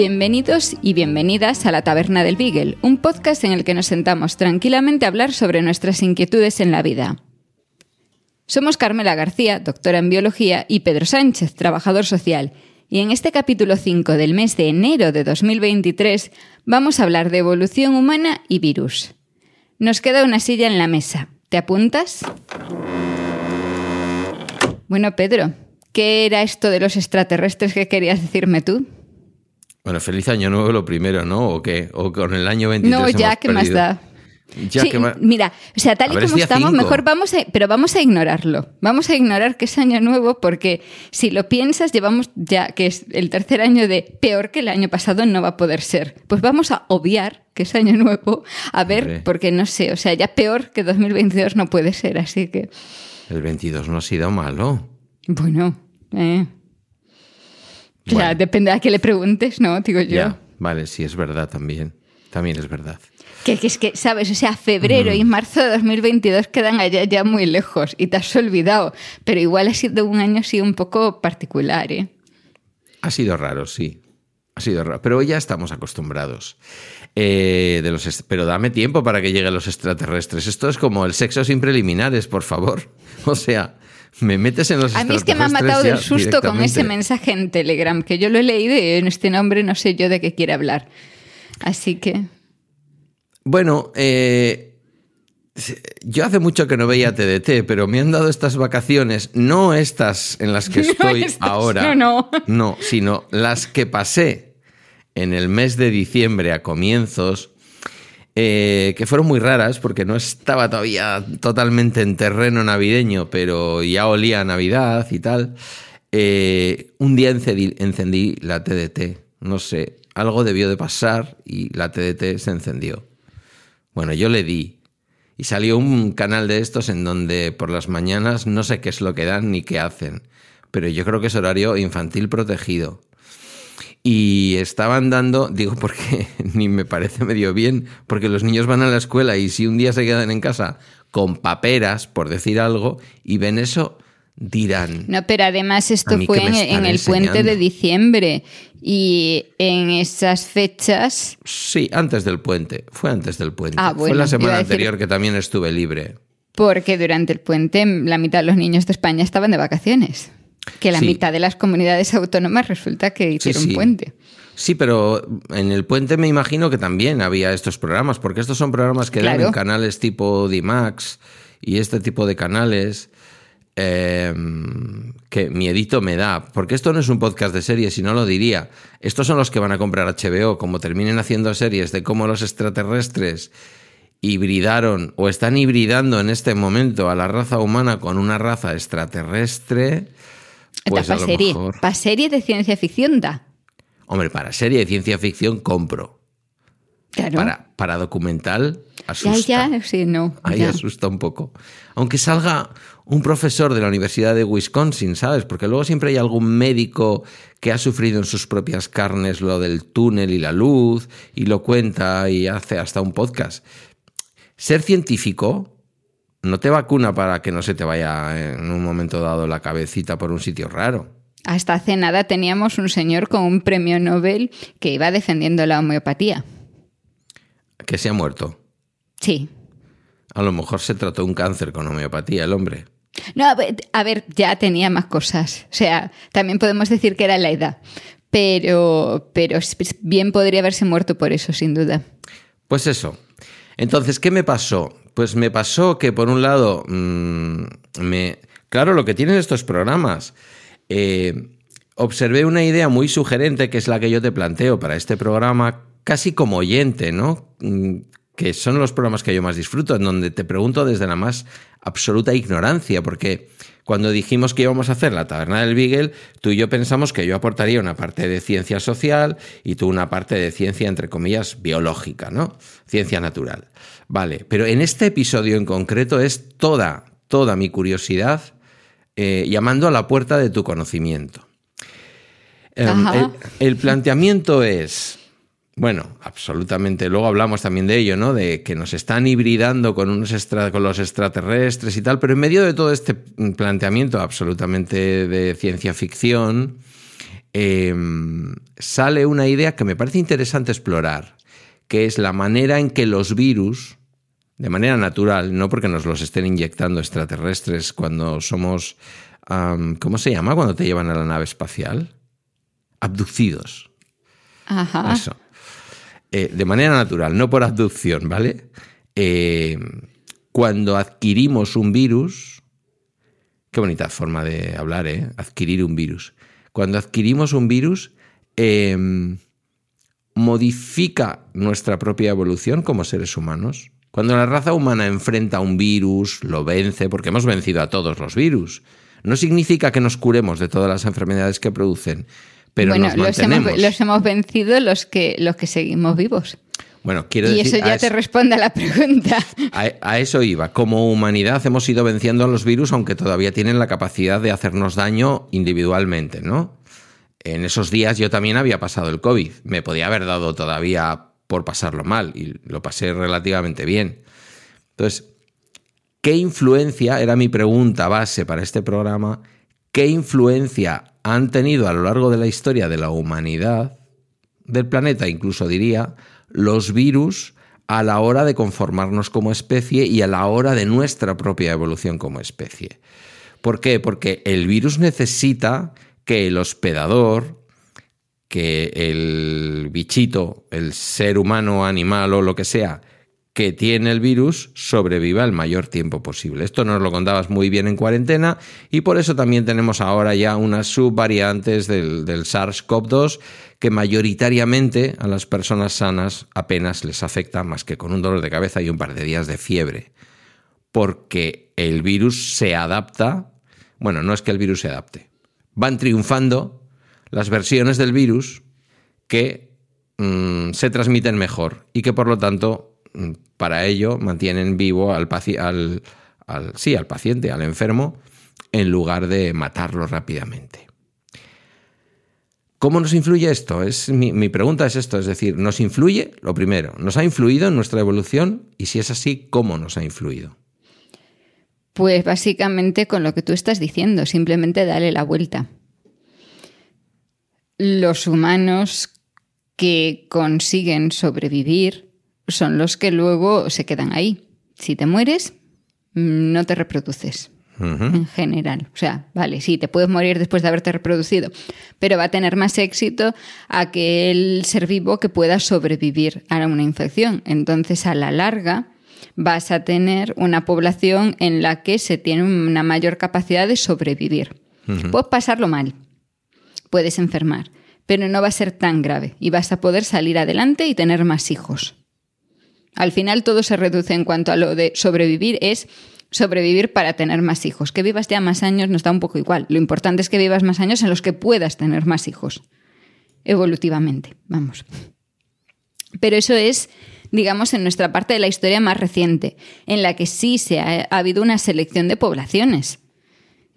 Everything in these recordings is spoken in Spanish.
Bienvenidos y bienvenidas a la Taberna del Beagle, un podcast en el que nos sentamos tranquilamente a hablar sobre nuestras inquietudes en la vida. Somos Carmela García, doctora en biología, y Pedro Sánchez, trabajador social, y en este capítulo 5 del mes de enero de 2023 vamos a hablar de evolución humana y virus. Nos queda una silla en la mesa. ¿Te apuntas? Bueno, Pedro, ¿qué era esto de los extraterrestres que querías decirme tú? Bueno, feliz año nuevo lo primero, ¿no? ¿O qué? ¿O con el año 23 No, ya, ¿qué más da? Ya Sí, que ma- Mira, o sea, tal y es como estamos, cinco. mejor vamos a, pero vamos a ignorarlo. Vamos a ignorar que es año nuevo porque si lo piensas, llevamos ya que es el tercer año de peor que el año pasado no va a poder ser. Pues vamos a obviar que es año nuevo, a ver, Hombre. porque no sé, o sea, ya peor que 2022 no puede ser, así que, El 22 no ha sido malo. bueno, eh. O sea, Bueno. depende a qué le preguntes, ¿no? Digo yo. Ya, vale, sí, es verdad también. También es verdad. Que, que es que, ¿sabes? O sea, febrero y marzo de 2022 quedan allá ya muy lejos y te has olvidado. Pero igual ha sido un año así un poco particular, ¿eh? Ha sido raro, sí. Ha sido raro. Pero ya estamos acostumbrados. Eh, de los pero dame tiempo para que lleguen los extraterrestres. Esto es como el sexo sin preliminares, por favor. O sea, me metes en los A mí es que me ha matado del susto con ese mensaje en Telegram, que yo lo he leído y en este nombre no sé yo de qué quiere hablar. Así que... Bueno, eh, yo hace mucho que no veía TDT, pero me han dado estas vacaciones, no estas en las que No estoy estas, ahora, no, no. no, sino las que pasé en el mes de diciembre a comienzos, eh, que fueron muy raras porque no estaba todavía totalmente en terreno navideño, pero ya olía Navidad y tal. Eh, un día encendí, encendí la TDT, no sé, algo debió de pasar y la TDT se encendió. Bueno, yo le di. Y salió un canal de estos en donde por las mañanas no sé qué es lo que dan ni qué hacen. Pero yo creo que es horario infantil protegido. Y estaban dando, digo porque ni me parece medio bien, porque los niños van a la escuela y si un día se quedan en casa con paperas, por decir algo, y ven eso, dirán, No, pero además esto fue en, el puente de diciembre y en esas fechas sí, antes del puente, fue antes del puente. Ah, fue bueno, la iba semana decir- anterior que también estuve libre. Porque durante el puente la mitad de los niños de España estaban de vacaciones. Que la Sí. mitad de las comunidades autónomas resulta que hicieron sí. puente. Sí, pero en el puente me imagino que también había estos programas, porque estos son programas que dan Claro. en canales tipo D-Max y este tipo de canales. eh, que miedito me da, porque esto no es un podcast de series, si no lo diría. Estos son los que van a comprar HBO, como terminen haciendo series de cómo los extraterrestres hibridaron o están hibridando en este momento a la raza humana con una raza extraterrestre. Pues para serie, mejor- pa' serie de ciencia ficción da. Hombre, para serie de ciencia ficción compro. Claro. Para, para documental, ya, asusta. ya, sí, no. Ahí ya. asusta un poco. Aunque salga un profesor de la Universidad de Wisconsin, ¿sabes? Porque luego siempre hay algún médico que ha sufrido en sus propias carnes lo del túnel y la luz y lo cuenta y hace hasta un podcast. Ser científico no te vacuna para que no se te vaya en un momento dado la cabecita por un sitio raro. Hasta hace nada teníamos un señor con un premio Nobel que iba defendiendo la homeopatía. Que se ha muerto. Sí. A lo mejor se trató un cáncer con homeopatía el hombre. No, a ver, a ver, ya tenía más cosas. O sea, también podemos decir que era la edad. Pero, pero bien podría haberse muerto por eso, sin duda. Pues eso. Entonces, ¿qué me pasó? Pues me pasó que, por un lado, mm, me. Claro, lo que tienen estos programas. eh, observé una idea muy sugerente, que es la que yo te planteo para este programa, casi como oyente, ¿no? Mm, Que son los programas que yo más disfruto, en donde te pregunto desde la más absoluta ignorancia, porque Cuando dijimos que íbamos a hacer la taberna del Beagle, tú y yo pensamos que yo aportaría una parte de ciencia social y tú una parte de ciencia, entre comillas, biológica, ¿no? Ciencia natural. Vale, pero en este episodio en concreto es toda, toda mi curiosidad eh, llamando a la puerta de tu conocimiento. Em, el planteamiento es, bueno, absolutamente. Luego hablamos también de ello, ¿no? De que nos están hibridando con, unos con los extraterrestres y tal, pero en medio de todo este planteamiento absolutamente de ciencia ficción, em, sale una idea que me parece interesante explorar, que es la manera en que los virus, de manera natural, no porque nos los estén inyectando extraterrestres cuando somos, ¿cómo se llama? Cuando te llevan a la nave espacial. Abducidos. Ajá. Eso. Eh, de manera natural, no por abducción, ¿vale? Eh, cuando adquirimos un virus, qué bonita forma de hablar, ¿eh? Adquirir un virus. Cuando adquirimos un virus, em, modifica nuestra propia evolución como seres humanos. Cuando la raza humana enfrenta un virus, lo vence, porque hemos vencido a todos los virus, no significa que nos curemos de todas las enfermedades que producen, pero bueno, nos los hemos, los hemos vencido los que, los que seguimos vivos. Bueno, quiero y decir, eso ya te responde a la pregunta. A, a, eso iba. Como humanidad hemos ido venciendo a los virus, aunque todavía tienen la capacidad de hacernos daño individualmente, ¿no? En esos días yo también había pasado el COVID. Me podía haber dado todavía por pasarlo mal y lo pasé relativamente bien. Entonces, ¿qué influencia, era mi pregunta base para este programa, qué influencia han tenido a lo largo de la historia de la humanidad, del planeta incluso diría, los virus a la hora de conformarnos como especie y a la hora de nuestra propia evolución como especie. ¿Por qué? Porque el virus necesita que el hospedador, que el bichito, el ser humano, animal o lo que sea, que tiene el virus sobreviva el mayor tiempo posible. Esto nos lo contabas muy bien en cuarentena y por eso también tenemos ahora ya unas subvariantes del, del SARS-CoV-2 que mayoritariamente a las personas sanas apenas les afecta más que con un dolor de cabeza y un par de días de fiebre. Porque el virus se adapta, bueno, no es que el virus se adapte, van triunfando las versiones del virus que mmm, se transmiten mejor y que por lo tanto para ello mantienen vivo al, al, al, sí, al paciente, al enfermo, en lugar de matarlo rápidamente. ¿Cómo nos influye esto? Es, mi, mi, pregunta es esto, es decir, ¿nos influye? Lo primero, ¿nos ha influido en nuestra evolución? Y si es así, ¿cómo nos ha influido? Pues básicamente con lo que tú estás diciendo, simplemente dale la vuelta. Los humanos que consiguen sobrevivir son los que luego se quedan ahí. Si te mueres, mm, no te reproduces. Uh -huh. En general. O sea, vale, sí, te puedes morir después de haberte reproducido, pero va a tener más éxito aquel ser vivo que pueda sobrevivir a una infección. Entonces, a la larga, vas a tener una población en la que se tiene una mayor capacidad de sobrevivir. Uh -huh. Puedes pasarlo mal, puedes enfermar, pero no va a ser tan grave y vas a poder salir adelante y tener más hijos. Al final todo se reduce en cuanto a lo de sobrevivir es sobrevivir para tener más hijos. Que vivas ya más años nos da un poco igual. Lo importante es que vivas más años en los que puedas tener más hijos. Evolutivamente, vamos. Pero eso es, digamos, en nuestra parte de la historia más reciente, en la que sí se ha, ha habido una selección de poblaciones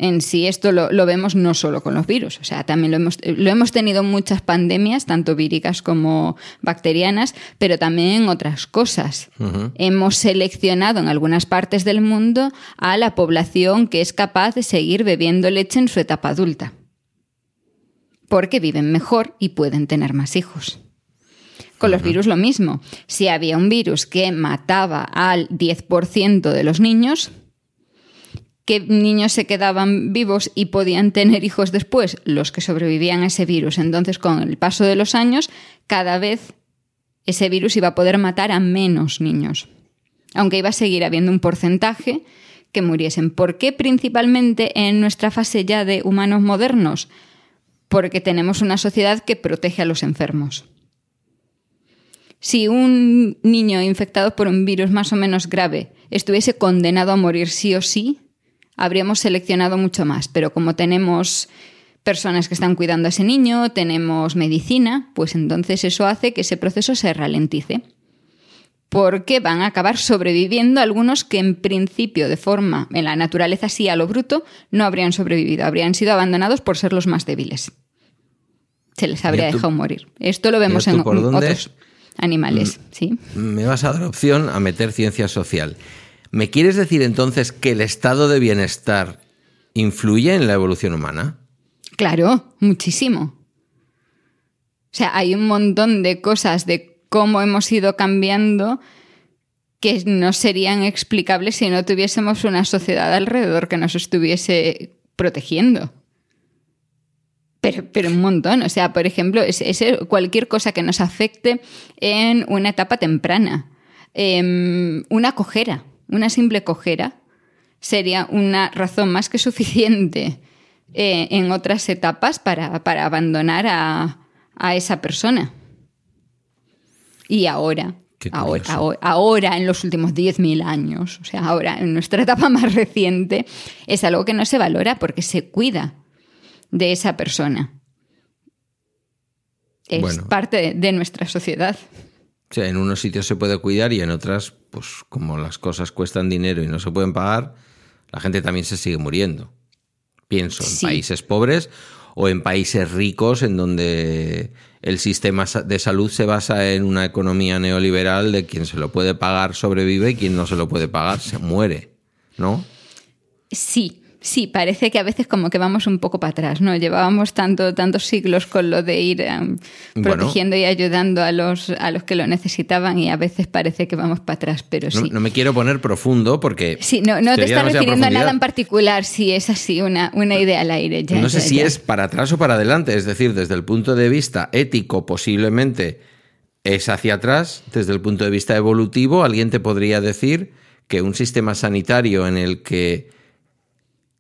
en sí esto lo, lo, vemos no solo con los virus, o sea, también lo hemos, lo hemos tenido en muchas pandemias, tanto víricas como bacterianas, pero también en otras cosas. Uh -huh. Hemos seleccionado en algunas partes del mundo a la población que es capaz de seguir bebiendo leche en su etapa adulta, porque viven mejor y pueden tener más hijos. Con los virus lo mismo. Si había un virus que mataba al 10% de los niños, ¿Qué niños se quedaban vivos y podían tener hijos después? Los que sobrevivían a ese virus. Entonces, con el paso de los años, cada vez ese virus iba a poder matar a menos niños. Aunque iba a seguir habiendo un porcentaje que muriesen. ¿Por qué principalmente en nuestra fase ya de humanos modernos? Porque tenemos una sociedad que protege a los enfermos. Si un niño infectado por un virus más o menos grave estuviese condenado a morir sí o sí, habríamos seleccionado mucho más, pero como tenemos personas que están cuidando a ese niño, tenemos medicina, pues entonces eso hace que ese proceso se ralentice. Porque van a acabar sobreviviendo algunos que en principio, de forma, en la naturaleza sí a lo bruto, no habrían sobrevivido, habrían sido abandonados por ser los más débiles. Se les habría dejado morir. Esto lo vemos en otros animales, mm, ¿sí? Me vas a dar opción a meter ciencia social. ¿Me quieres decir entonces que el estado de bienestar influye en la evolución humana? Claro, muchísimo. O sea, hay un montón de cosas de cómo hemos ido cambiando que no serían explicables si no tuviésemos una sociedad alrededor que nos estuviese protegiendo. Pero, pero un montón. O sea, por ejemplo, es, cualquier cosa que nos afecte en una etapa temprana. Em, una cojera, una simple cojera, sería una razón más que suficiente eh, en otras etapas para, abandonar a, esa persona. Y ahora, ahora, ahora, en los últimos 10.000 años, o sea, ahora en nuestra etapa más reciente, es algo que no se valora porque se cuida de esa persona. Es parte de, nuestra sociedad. O sea, en unos sitios se puede cuidar y en otras, pues como las cosas cuestan dinero y no se pueden pagar, la gente también se sigue muriendo. Pienso en países pobres o en países ricos en donde el sistema de salud se basa en una economía neoliberal de quien se lo puede pagar sobrevive y quien no se lo puede pagar se muere, ¿no? Sí, Sí, parece que a veces como que vamos un poco para atrás, ¿no? Llevábamos tanto, tantos siglos con lo de ir em, protegiendo y ayudando a los, a los que lo necesitaban y a veces parece que vamos para atrás, pero sí. No, me quiero poner profundo porque... Sí, no, no te estás refiriendo a nada en particular, si es así, una, una idea al aire. no sé si es para atrás o para adelante, es decir, desde el punto de vista ético posiblemente es hacia atrás, desde el punto de vista evolutivo alguien te podría decir que un sistema sanitario en el que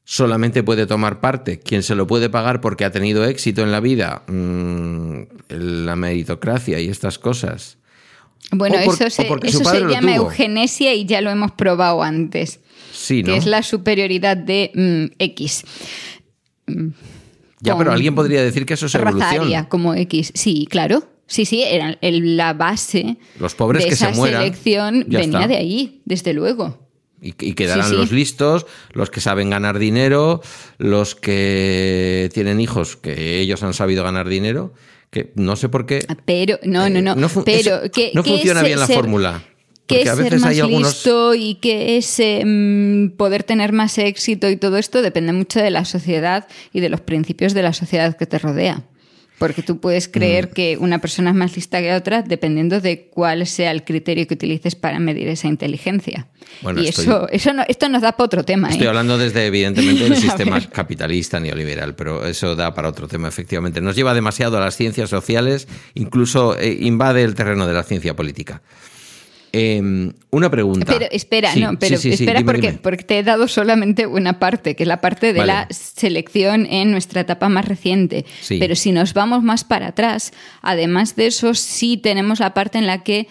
solamente puede tomar parte quien se lo puede pagar porque ha tenido éxito en la vida, mm, la meritocracia y estas cosas. Bueno, eso se, llama eugenesia y ya lo hemos probado antes. Sí, Que es la superioridad de mm, X. ya, pero alguien podría decir que eso es evolución. como X. Sí, claro. Sí, sí, era la base Los pobres de que esa se mueran, selección venía de ahí, desde luego. Y, quedarán los listos, los que saben ganar dinero, los que tienen hijos que ellos han sabido ganar dinero. Que no sé por qué. Pero, no, no, no. no pero, no funciona bien la fórmula. Que a veces ser más listo y que ese mm, poder tener más éxito y todo esto depende mucho de la sociedad y de los principios de la sociedad que te rodea. Porque tú puedes creer mm. que una persona es más lista que otra dependiendo de cuál sea el criterio que utilices para medir esa inteligencia. y eso, eso esto nos da para otro tema. Estoy ¿eh? hablando desde, evidentemente, el sistema capitalista neoliberal, pero eso da para otro tema, efectivamente. Nos lleva demasiado a las ciencias sociales, incluso eh, invade el terreno de la ciencia política. Em, una pregunta. Pero espera, no, pero espera porque, porque te he dado solamente una parte, que es la parte de la selección en nuestra etapa más reciente. Pero si nos vamos más para atrás, además de eso, sí tenemos la parte en la que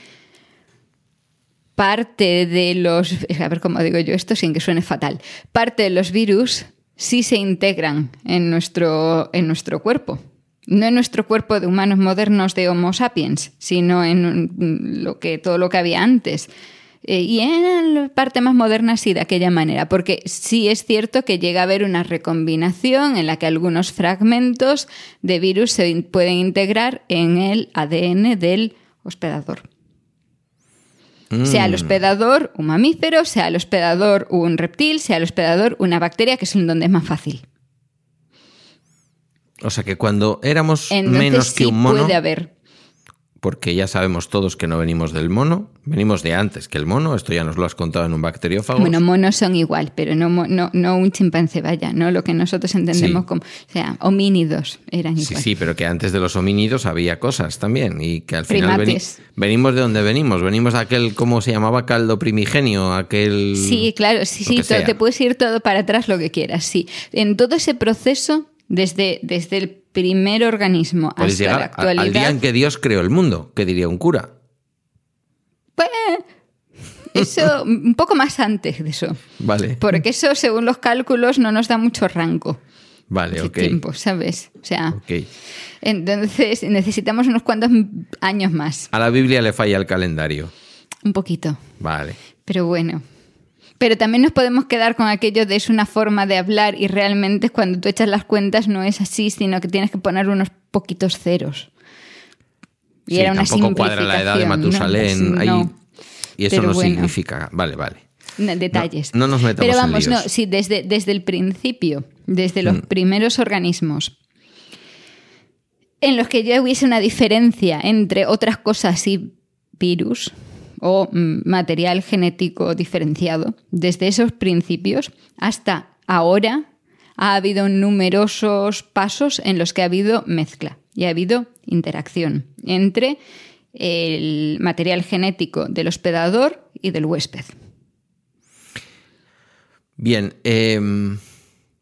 parte de los. A ver cómo digo yo esto sin que suene fatal. Parte de los virus sí se integran en nuestro, en nuestro cuerpo no en nuestro cuerpo de humanos modernos de Homo sapiens, sino en lo que, todo lo que había antes. Eh, y en la parte más moderna sí, de aquella manera, porque sí es cierto que llega a haber una recombinación en la que algunos fragmentos de virus se pueden integrar en el ADN del hospedador. Sea el mm. hospedador un mamífero, sea el hospedador un reptil, sea el hospedador una bacteria, que es en donde es más fácil. O sea que cuando éramos menos que un mono. Puede haber porque ya sabemos todos que no venimos del mono, venimos de antes que el mono, esto ya nos lo has contado en un bacteriófago. Bueno, monos son igual, pero no, no, no un chimpancé, vaya, no lo que nosotros entendemos como, o sea, homínidos eran igual. Sí, sí, pero que antes de los homínidos había cosas también y que al final venimos de donde venimos, venimos de aquel, ¿cómo se llamaba? Caldo primigenio, aquel... Sí, claro, sí, sí, te puedes ir todo para atrás lo que quieras, sí. En todo ese proceso desde, desde el primer organismo hasta la actualidad. Al día en que Dios creó el mundo, ¿qué diría un cura? Pues, eso, un poco más antes de eso. Vale. Porque eso, según los cálculos, no nos da mucho rango. Vale, de ok. tiempo, ¿sabes? O sea, Ok. entonces necesitamos unos cuantos años más. A la Biblia le falla el calendario. Un poquito. Vale. Pero bueno. Pero también nos podemos quedar con aquello de es una forma de hablar y realmente cuando tú echas las cuentas no es así, sino que tienes que poner unos poquitos ceros. Y Sí, era una tampoco cuadra la edad de Matusalén. ¿no? ahí- No. y eso Pero no bueno. significa. Vale, vale. No, detalles. No- no nos metamos Pero en vamos, líos. no, sí, desde, desde el principio, desde los Mm. primeros organismos en los que ya hubiese una diferencia entre otras cosas y virus o mm, material genético diferenciado, desde esos principios hasta ahora ha habido numerosos pasos en los que ha habido mezcla y ha habido interacción entre el material genético del hospedador y del huésped. Bien, em,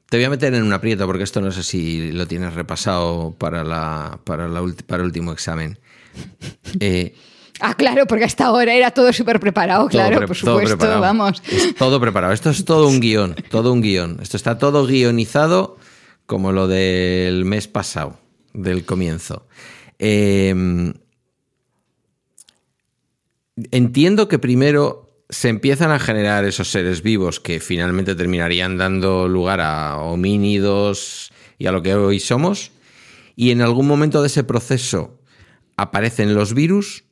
te voy a meter en un aprieto porque esto no sé si lo tienes repasado para, la, para, la ulti- para el último examen. Eh, Ah, claro, porque hasta ahora era todo súper preparado, claro, pre- por supuesto, preparado. vamos. Es todo preparado. Esto es todo un guion, todo un guion. Esto está todo guionizado como lo del mes pasado, del comienzo. Em, entiendo que primero se empiezan a generar esos seres vivos que finalmente terminarían dando lugar a homínidos y a lo que hoy somos. Y en algún momento de ese proceso aparecen los virus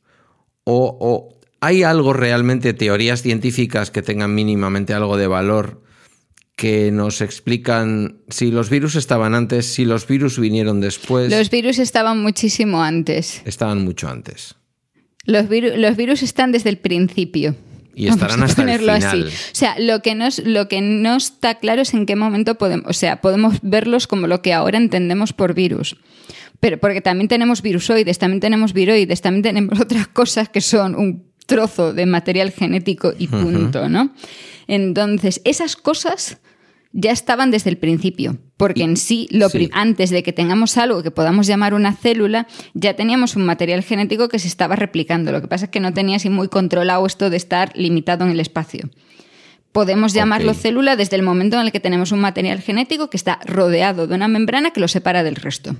o, o hay algo realmente, teorías científicas que tengan mínimamente algo de valor que nos explican si los virus estaban antes, si los virus vinieron después, Los virus estaban muchísimo antes. estaban mucho antes. Los, viru- los virus están desde el principio. Y estarán Vamos a hasta el ponerlo final. así. O sea, lo que, lo que no está claro es en qué momento podemos, o sea, podemos verlos como lo que ahora entendemos por virus. Pero porque también tenemos virusoides, también tenemos viroides, también tenemos otras cosas que son un trozo de material genético y punto, ¿no? Entonces, esas cosas ya estaban desde el principio, porque en sí, lo Sí. pri- antes de que tengamos algo que podamos llamar una célula, ya teníamos un material genético que se estaba replicando. Lo que pasa es que no tenía así muy controlado esto de estar limitado en el espacio. Podemos llamarlo célula desde el momento en el que tenemos un material genético que está rodeado de una membrana que lo separa del resto.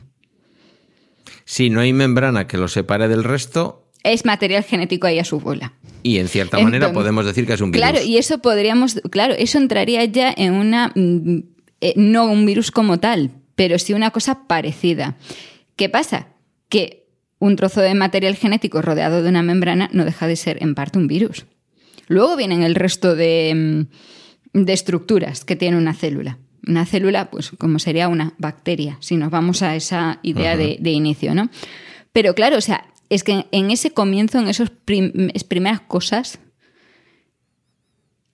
Si no hay membrana que lo separe del resto, Es material genético ahí a su bola. y en cierta manera podemos decir que es un virus. Claro, y eso podríamos, claro, eso entraría ya en una, mm, eh, no un virus como tal, pero sí una cosa parecida. ¿Qué pasa? Que un trozo de material genético rodeado de una membrana no deja de ser en parte un virus. Luego vienen el resto de, mm, de estructuras que tiene una célula. Una célula, pues como sería una bacteria, si nos vamos a esa idea de, de inicio, ¿no? Pero claro, o sea, es que en ese comienzo, en esas primeras cosas,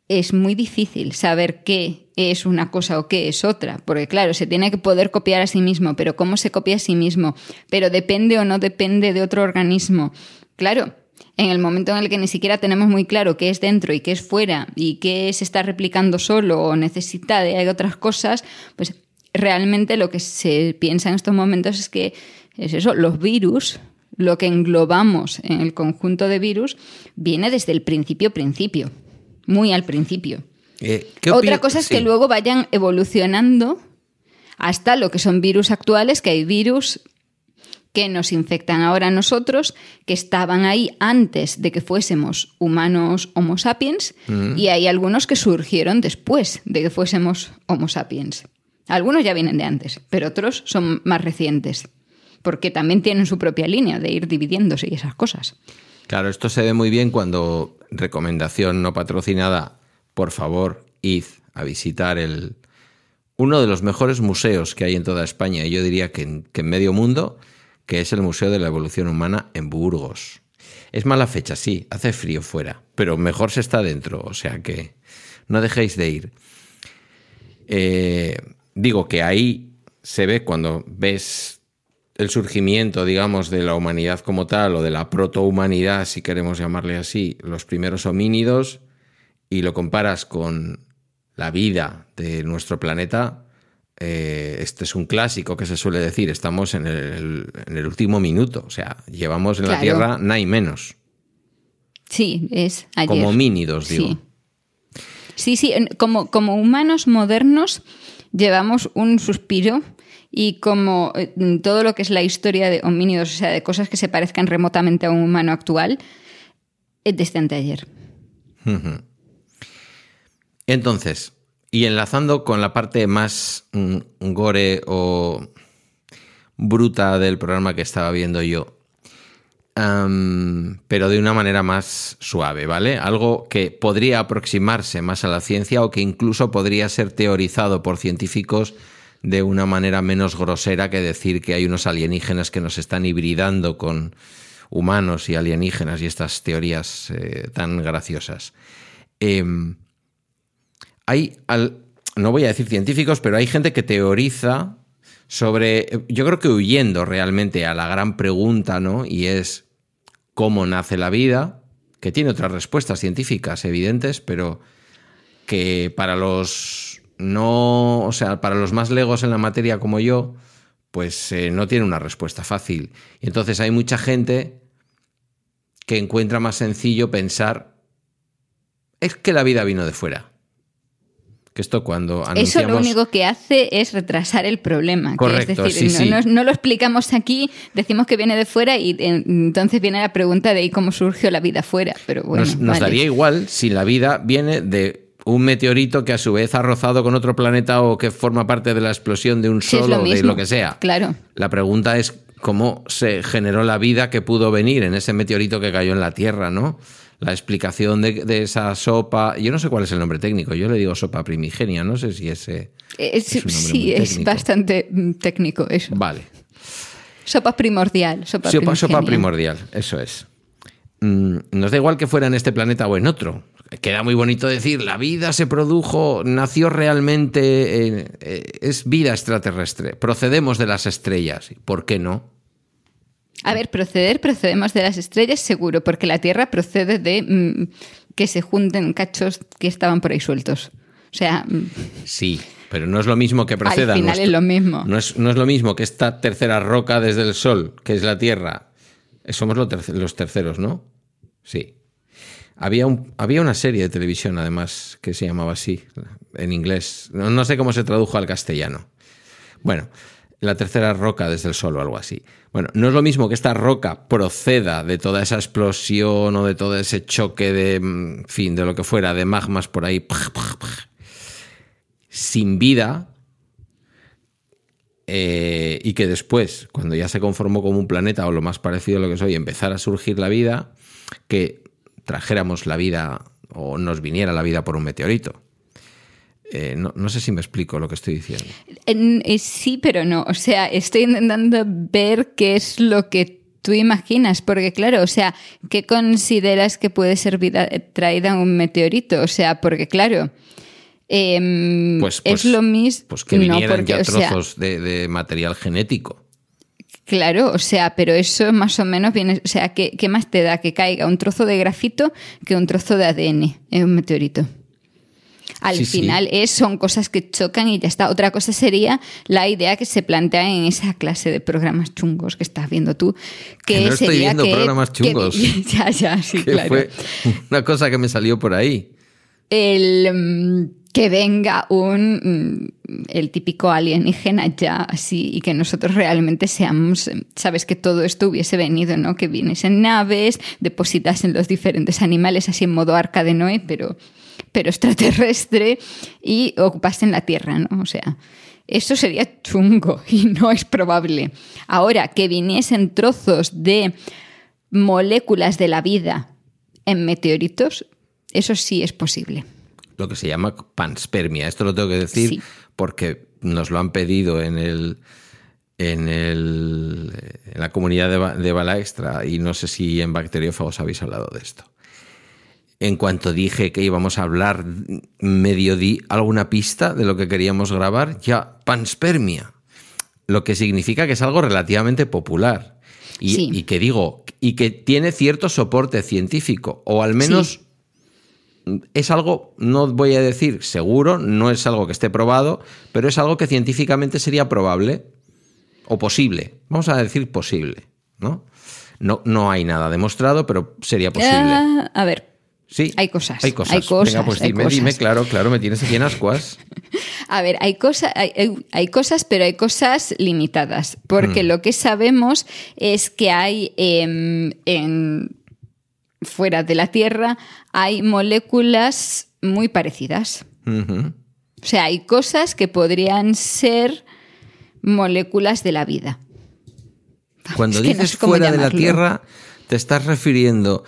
es muy difícil saber qué es una cosa o qué es otra, porque claro, se tiene que poder copiar a sí mismo, pero cómo se copia a sí mismo, pero depende o no depende de otro organismo. Claro, en el momento en el que ni siquiera tenemos muy claro qué es dentro y qué es fuera y qué se está replicando solo o necesita de otras cosas, pues realmente lo que se piensa en estos momentos es que es eso, los virus, lo que englobamos en el conjunto de virus, viene desde el principio principio, muy al principio. Eh, ¿qué Otra cosa es sí. que luego vayan evolucionando hasta lo que son virus actuales, que hay virus que nos infectan ahora a nosotros, que estaban ahí antes de que fuésemos humanos Homo sapiens, Mm. y hay algunos que surgieron después de que fuésemos Homo sapiens. Algunos ya vienen de antes, pero otros son más recientes, porque también tienen su propia línea de ir dividiéndose y esas cosas. Claro, esto se ve muy bien cuando, recomendación no patrocinada, por favor, id a visitar el, uno de los mejores museos que hay en toda España, y yo diría que en, que en medio mundo, que es el Museo de la Evolución Humana en Burgos. Es mala fecha, sí, hace frío fuera, pero mejor se está dentro, o sea que no dejéis de ir. Eh, digo que ahí se ve cuando ves el surgimiento, digamos, de la humanidad como tal, o de la protohumanidad, si queremos llamarle así, los primeros homínidos, y lo comparas con la vida de nuestro planeta, eh, este es un clásico que se suele decir, estamos en el, en el último minuto, o sea, llevamos en la. Tierra nada y menos. Sí, es ayer. Como mínidos, digo. Sí. Sí, como, como humanos modernos llevamos un suspiro y como eh, todo lo que es la historia de homínidos, o sea, de cosas que se parezcan remotamente a un humano actual, es desde anteayer. Entonces, y enlazando con la parte más mm, gore o bruta del programa que estaba viendo yo, pero de una manera más suave, ¿vale? Algo que podría aproximarse más a la ciencia o que incluso podría ser teorizado por científicos de una manera menos grosera que decir que hay unos alienígenas que nos están hibridando con humanos y alienígenas y estas teorías eh, tan graciosas. Em, hay, al- no voy a decir científicos, pero hay gente que teoriza sobre, yo creo que huyendo realmente a la gran pregunta, ¿no? Y es cómo nace la vida, que tiene otras respuestas científicas evidentes, pero que para los no, o sea, para los más legos en la materia como yo, pues eh, no tiene una respuesta fácil. Y entonces hay mucha gente que encuentra más sencillo pensar es que la vida vino de fuera. Que esto cuando Eso lo único que hace es retrasar el problema. que Correcto, es decir, sí, no, sí. no- no lo explicamos aquí, decimos que viene de fuera y eh, entonces viene la pregunta de ¿y cómo surgió la vida fuera? Pero bueno, nos, nos vale. daría igual si la vida viene de un meteorito que a su vez ha rozado con otro planeta o que forma parte de la explosión de un sol o de lo que sea. Claro. La pregunta es cómo se generó la vida que pudo venir en ese meteorito que cayó en la Tierra, ¿no? La explicación de, de esa sopa. Yo no sé cuál es el nombre técnico. Yo le digo sopa primigenia. No sé si ese. Es- es un nombre sí, es bastante mm, técnico eso. Vale. Sopa primordial. Sopa, Sopa, sopa primordial, eso es. Mm, Nos da igual que fuera en este planeta o en otro. Queda muy bonito decir, la vida se produjo, nació realmente, en- eh, es vida extraterrestre, procedemos de las estrellas. ¿Por qué no? A ver, proceder, procedemos de las estrellas seguro, porque la Tierra procede de mm, que se junten cachos que estaban por ahí sueltos. O sea, mm, Sí, pero no es lo mismo que proceda. al final nuestro- es lo mismo. No es, no es lo mismo que esta tercera roca desde el Sol, que es la Tierra. Somos lo terce- los terceros, ¿no? Sí. Había, un, había una serie de televisión, además, que se llamaba así, en inglés. No, no sé cómo se tradujo al castellano. Bueno, la tercera roca desde el Sol o algo así. Bueno, no es lo mismo que esta roca proceda de toda esa explosión o de todo ese choque de, mm, fin, de lo que fuera, de magmas por ahí, sin vida, eh, y que después, cuando ya se conformó como un planeta o lo más parecido a lo que soy, empezara a surgir la vida, que trajéramos la vida o nos viniera la vida por un meteorito. Eh, no, no sé si me explico lo que estoy diciendo. En- eh, sí, pero no. O sea, estoy intentando ver qué es lo que tú imaginas, porque claro, o sea, ¿qué consideras que puede ser vida traída un meteorito? O sea, porque claro, em, Pues, pues- es lo mismo. Pues que No, vinieran porque, ya o sea, trozos de, de material genético. Claro, o sea, pero eso más o menos viene, o sea, ¿qué, qué más te da que caiga un trozo de grafito que un trozo de ADN en un meteorito? Al Sí, sí. final es, son cosas que chocan y ya está. Otra cosa sería la idea que se plantea en esa clase de programas chungos que estás viendo tú. Que, Que no estoy sería viendo que- programas que- chungos. ya, ya, sí, Que claro. fue una cosa que me salió por ahí. el mm, que venga un mm, el típico alienígena ya así y que nosotros realmente seamos sabes que todo esto hubiese venido no que viniesen naves depositasen los diferentes animales así en modo arca de Noé pero pero extraterrestre y ocupasen la tierra no o sea eso sería chungo y no es probable ahora que viniesen trozos de moléculas de la vida en meteoritos eso sí es posible Lo que se llama panspermia. Esto lo tengo que decir Sí. porque nos lo han pedido en el en, el, en la comunidad de, de Bala Extra y no sé si en Bacteriófagos habéis hablado de esto. En cuanto dije que íbamos a hablar, medio di alguna pista de lo que queríamos grabar, ya panspermia. Lo que significa que es algo relativamente popular. Y, Sí. y que digo, y que tiene cierto soporte científico, o al menos Sí. es algo, no voy a decir seguro, no es algo que esté probado, pero es algo que científicamente sería probable o posible. Vamos a decir posible, ¿no? No, no hay nada demostrado, pero sería posible. Ah, a ver, sí, hay cosas, Hay cosas. hay cosas, Venga, pues dime, dime, claro, claro, me tienes aquí en ascuas. A ver, hay, cosa- hay, hay- hay cosas, pero hay cosas limitadas, porque Mm. lo que sabemos es que hay em, en, fuera de la Tierra hay moléculas muy parecidas. O sea, hay cosas que podrían ser moléculas de la vida. Cuando Es que no dices sé fuera de la. Tierra, te estás refiriendo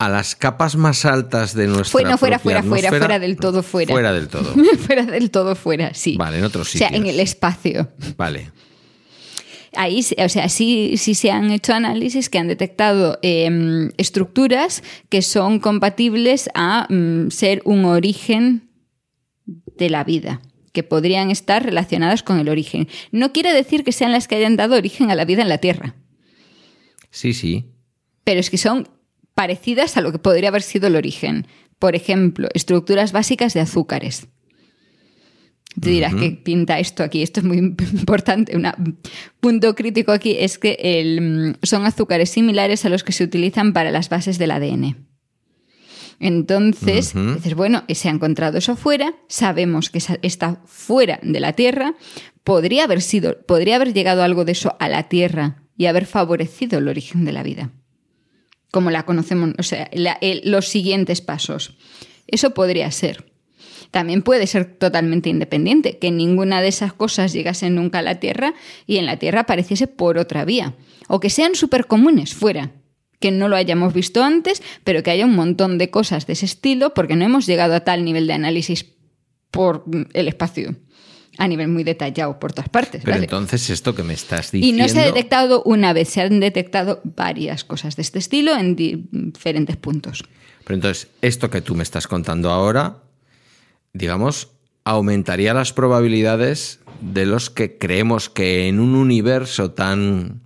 a las capas más altas de nuestra Fue- no, fuera, fuera, fuera, fuera del todo fuera. Fuera del todo. fuera del todo fuera, sí. Vale, en otros O sea, en sitios. el espacio. Vale. Ahí, o sea, sí, sí se han hecho análisis que han detectado eh, estructuras que son compatibles a mm, ser un origen de la vida, que podrían estar relacionadas con el origen. No quiere decir que sean las que hayan dado origen a la vida en la Tierra, Sí, sí. pero es que son parecidas a lo que podría haber sido el origen. Por ejemplo, estructuras básicas de azúcares. Te dirás que pinta esto aquí. Esto es muy importante. Un punto crítico aquí es que el- son azúcares similares a los que se utilizan para las bases del ADN. Entonces, Ujú. dices, bueno, se ha encontrado eso fuera, sabemos que está fuera de la Tierra, podría haber sido, podría haber llegado algo de eso a la Tierra y haber favorecido el origen de la vida, como la conocemos, o sea, la- el- los siguientes pasos. Eso podría ser. También puede ser totalmente independiente, que ninguna de esas cosas llegase nunca a la Tierra y en la Tierra apareciese por otra vía. O que sean súper comunes fuera, que no lo hayamos visto antes, pero que haya un montón de cosas de ese estilo porque no hemos llegado a tal nivel de análisis por mm, el espacio, a nivel muy detallado por todas partes. Pero ¿vale? entonces esto que me estás Y diciendo... no se ha detectado una vez, se han detectado varias cosas de este estilo en di- diferentes puntos. Pero entonces, esto que tú me estás contando ahora, digamos, aumentaría las probabilidades de los que creemos que en un universo tan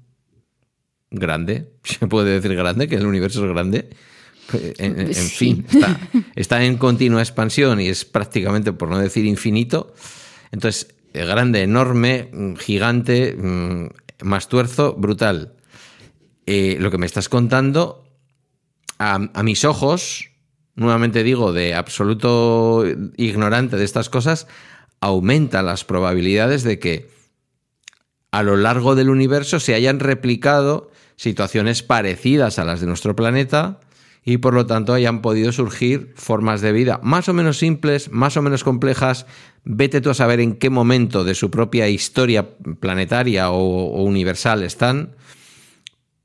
grande, se puede decir grande, que el universo es grande, en, en Sí. fin, está, está en continua expansión y es prácticamente, por no decir infinito, entonces, grande, enorme, mm, gigante, mm, más tuerzo, brutal. Eh, lo que me estás contando a, a mis ojos, nuevamente digo, de absoluto ignorante de estas cosas, aumenta las probabilidades de que a lo largo del universo se hayan replicado situaciones parecidas a las de nuestro planeta y por lo tanto hayan podido surgir formas de vida más o menos simples, más o menos complejas. Vete tú a saber en qué momento de su propia historia planetaria o, universal están,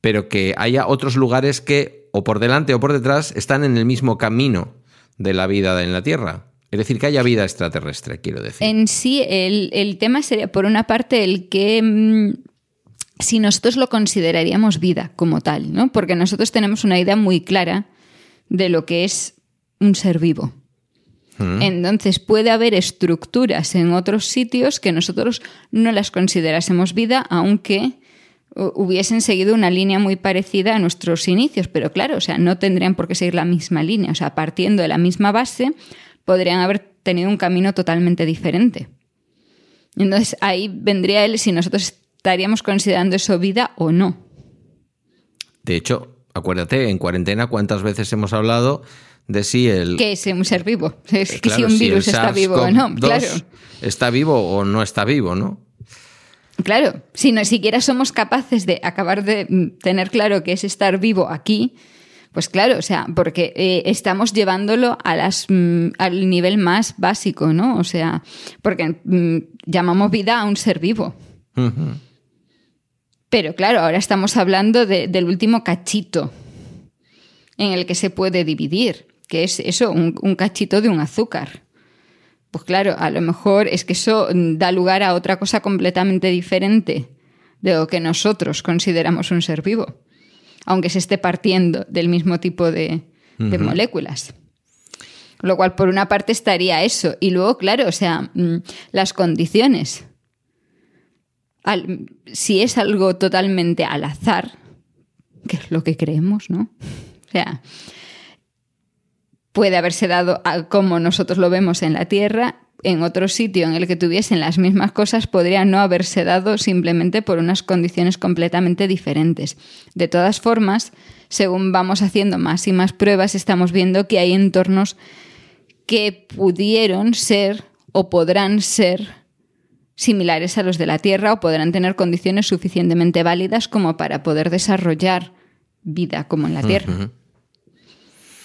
pero que haya otros lugares que, o por delante o por detrás, están en el mismo camino de la vida en la Tierra. Es decir, que haya vida extraterrestre, quiero decir. En sí, el, el tema sería, por una parte, el que mm, si nosotros lo consideraríamos vida como tal, ¿no? Porque nosotros tenemos una idea muy clara de lo que es un ser vivo. Mm. Entonces puede haber estructuras en otros sitios que nosotros no las considerásemos vida, aunque hu- hubiesen seguido una línea muy parecida a nuestros inicios, pero claro, o sea, no tendrían por qué seguir la misma línea, o sea, partiendo de la misma base, podrían haber tenido un camino totalmente diferente. Entonces ahí vendría él si nosotros estaríamos considerando eso vida o no. De hecho, acuérdate, en cuarentena, ¿cuántas veces hemos hablado de si el. ¿Qué es un ser vivo? Es eh, que si claro, un virus está vivo o no, SARS-CoV-2 claro. ¿Está vivo o no está vivo, no? Claro, si no siquiera somos capaces de acabar de mm, tener claro que es estar vivo aquí, pues claro, o sea, porque eh, estamos llevándolo a las, mm, al nivel más básico, ¿no? O sea, porque mm, llamamos vida a un ser vivo. Ujú. Pero claro, ahora estamos hablando de- del último cachito en el que se puede dividir, que es eso, un, un cachito de un azúcar. Pues claro, a lo mejor es que eso da lugar a otra cosa completamente diferente de lo que nosotros consideramos un ser vivo, aunque se esté partiendo del mismo tipo de, de moléculas. Lo cual, por una parte, estaría eso. Y luego, claro, o sea, mm, las condiciones si es algo totalmente al azar, que es lo que creemos, ¿no? O sea, puede haberse dado a- como nosotros lo vemos en la Tierra, en otro sitio en el que tuviesen las mismas cosas podría no haberse dado simplemente por unas condiciones completamente diferentes. De todas formas, según vamos haciendo más y más pruebas, estamos viendo que hay entornos que pudieron ser o podrán ser similares a los de la Tierra o podrán tener condiciones suficientemente válidas como para poder desarrollar vida como en la Tierra.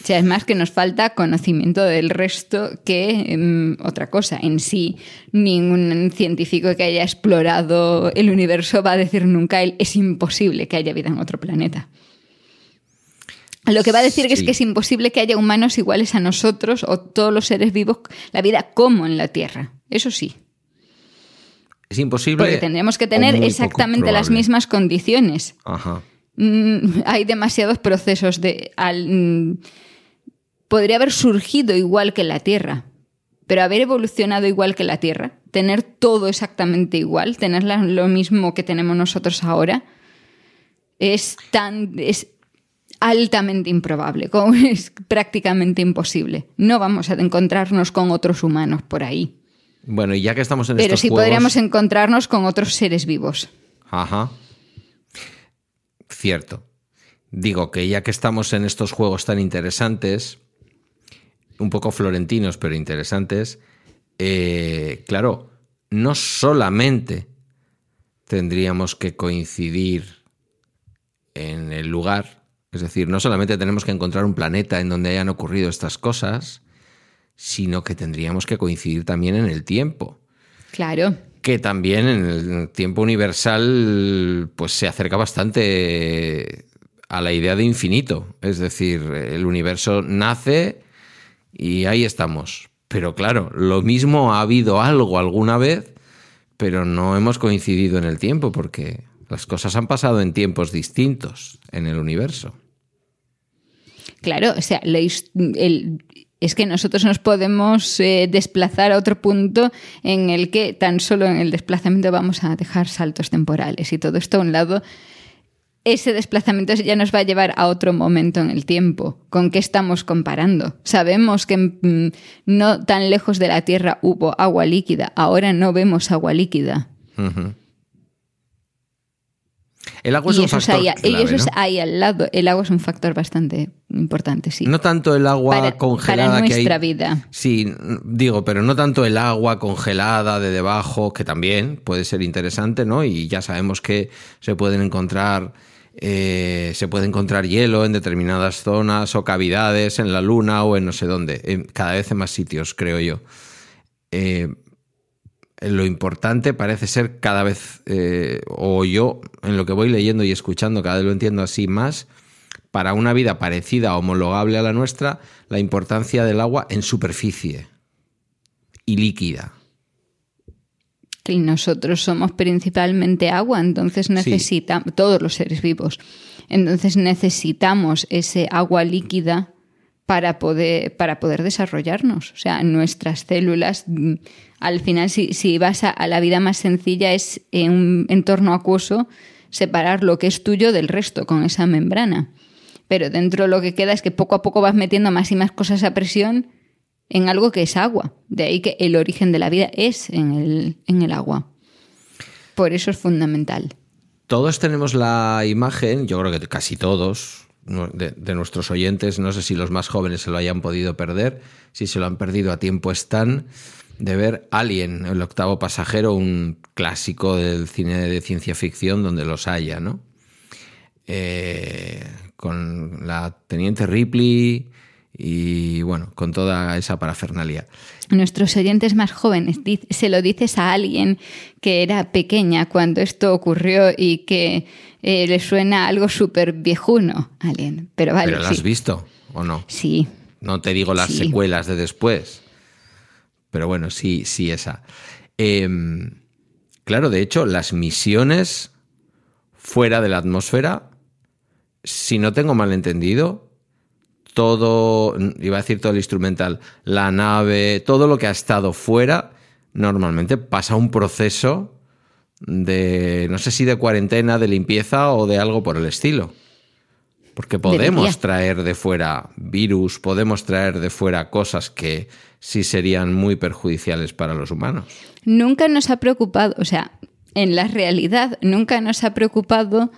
O sea, es más que nos falta conocimiento del resto que em, otra cosa. En sí, ningún científico que haya explorado el universo va a decir nunca él es imposible que haya vida en otro planeta. Lo que va a decir es que es imposible que haya humanos iguales a nosotros o todos los seres vivos, la vida como en la Tierra. Eso sí. Es imposible. Porque tendríamos que tener exactamente las mismas condiciones. Ajá. Mm, hay demasiados procesos de. Al, podría haber surgido igual que la Tierra, pero haber evolucionado igual que la Tierra, tener todo exactamente igual, tener lo mismo que tenemos nosotros ahora, es tan es altamente improbable, es prácticamente imposible. No vamos a encontrarnos con otros humanos por ahí. Bueno, y ya que estamos en Pero estos sí podríamos encontrarnos con otros seres vivos. Ajá. Cierto. Digo que ya que estamos en estos juegos tan interesantes, un poco florentinos, pero interesantes, eh, claro, no solamente tendríamos que coincidir en el lugar, es decir, no solamente tenemos que encontrar un planeta en donde hayan ocurrido estas cosas, sino que tendríamos que coincidir también en el tiempo. Claro. Que también en el tiempo universal, pues se acerca bastante a la idea de infinito. Es decir, el universo nace y ahí estamos. Pero claro, lo mismo ha habido algo alguna vez, pero no hemos coincidido en el tiempo porque las cosas han pasado en tiempos distintos en el universo. Claro, o sea, es que nosotros nos podemos eh, desplazar a otro punto en el que tan solo en el desplazamiento vamos a dejar saltos temporales y todo esto a un lado ese desplazamiento ya nos va a llevar a otro momento en el tiempo. ¿Con qué estamos comparando? Sabemos que mm, no tan lejos de la Tierra hubo agua líquida, ahora no vemos agua líquida. El agua es un factor. y eso es ahí al lado. El agua es un factor bastante importante, sí. No tanto el agua congelada para nuestra vida. Sí, digo, pero no tanto el agua congelada de debajo, que también puede ser interesante, ¿no? Y ya sabemos que se pueden encontrar eh, se puede encontrar hielo en determinadas zonas o cavidades en la luna o en no sé dónde, cada vez en más sitios, creo yo. Eh, lo importante parece ser cada vez, eh, o yo en lo que voy leyendo y escuchando, cada vez lo entiendo así más, para una vida parecida, homologable a la nuestra, la importancia del agua en superficie y líquida. Y nosotros somos principalmente agua, entonces necesitamos, todos los seres vivos, entonces necesitamos ese agua líquida para poder, para poder desarrollarnos. O sea, nuestras células, mm, al final, si, vas a, la vida más sencilla, es en un entorno acuoso separar lo que es tuyo del resto con esa membrana. Pero dentro lo que queda es que poco a poco vas metiendo más y más cosas a presión en algo que es agua. De ahí que el origen de la vida es en el agua. Por eso es fundamental. Todos tenemos la imagen, yo creo que casi todos, de, nuestros oyentes, no sé si los más jóvenes se lo hayan podido perder, si se lo han perdido a tiempo están, de ver Alien, el octavo pasajero, un clásico del cine de ciencia ficción donde los haya, ¿no? Eh, con la teniente Ripley, y bueno, con toda esa parafernalia. Nuestros oyentes más jóvenes, se lo dices a alguien que era pequeña cuando esto ocurrió y que eh, le suena algo súper viejuno, alguien. Pero vale. ¿Pero lo has visto o no? Sí. No te digo las secuelas de después. Pero bueno, sí, sí, esa. Em, claro, de hecho, las misiones fuera de la atmósfera, si no tengo mal entendido, todo, iba a decir todo el instrumental, la nave, todo lo que ha estado fuera, normalmente pasa un proceso de, no sé si de cuarentena, de limpieza o de algo por el estilo. Porque podemos Debería. traer de fuera virus, podemos traer de fuera cosas que sí serían muy perjudiciales para los humanos. Nunca nos ha preocupado, o sea, en la realidad nunca nos ha preocupado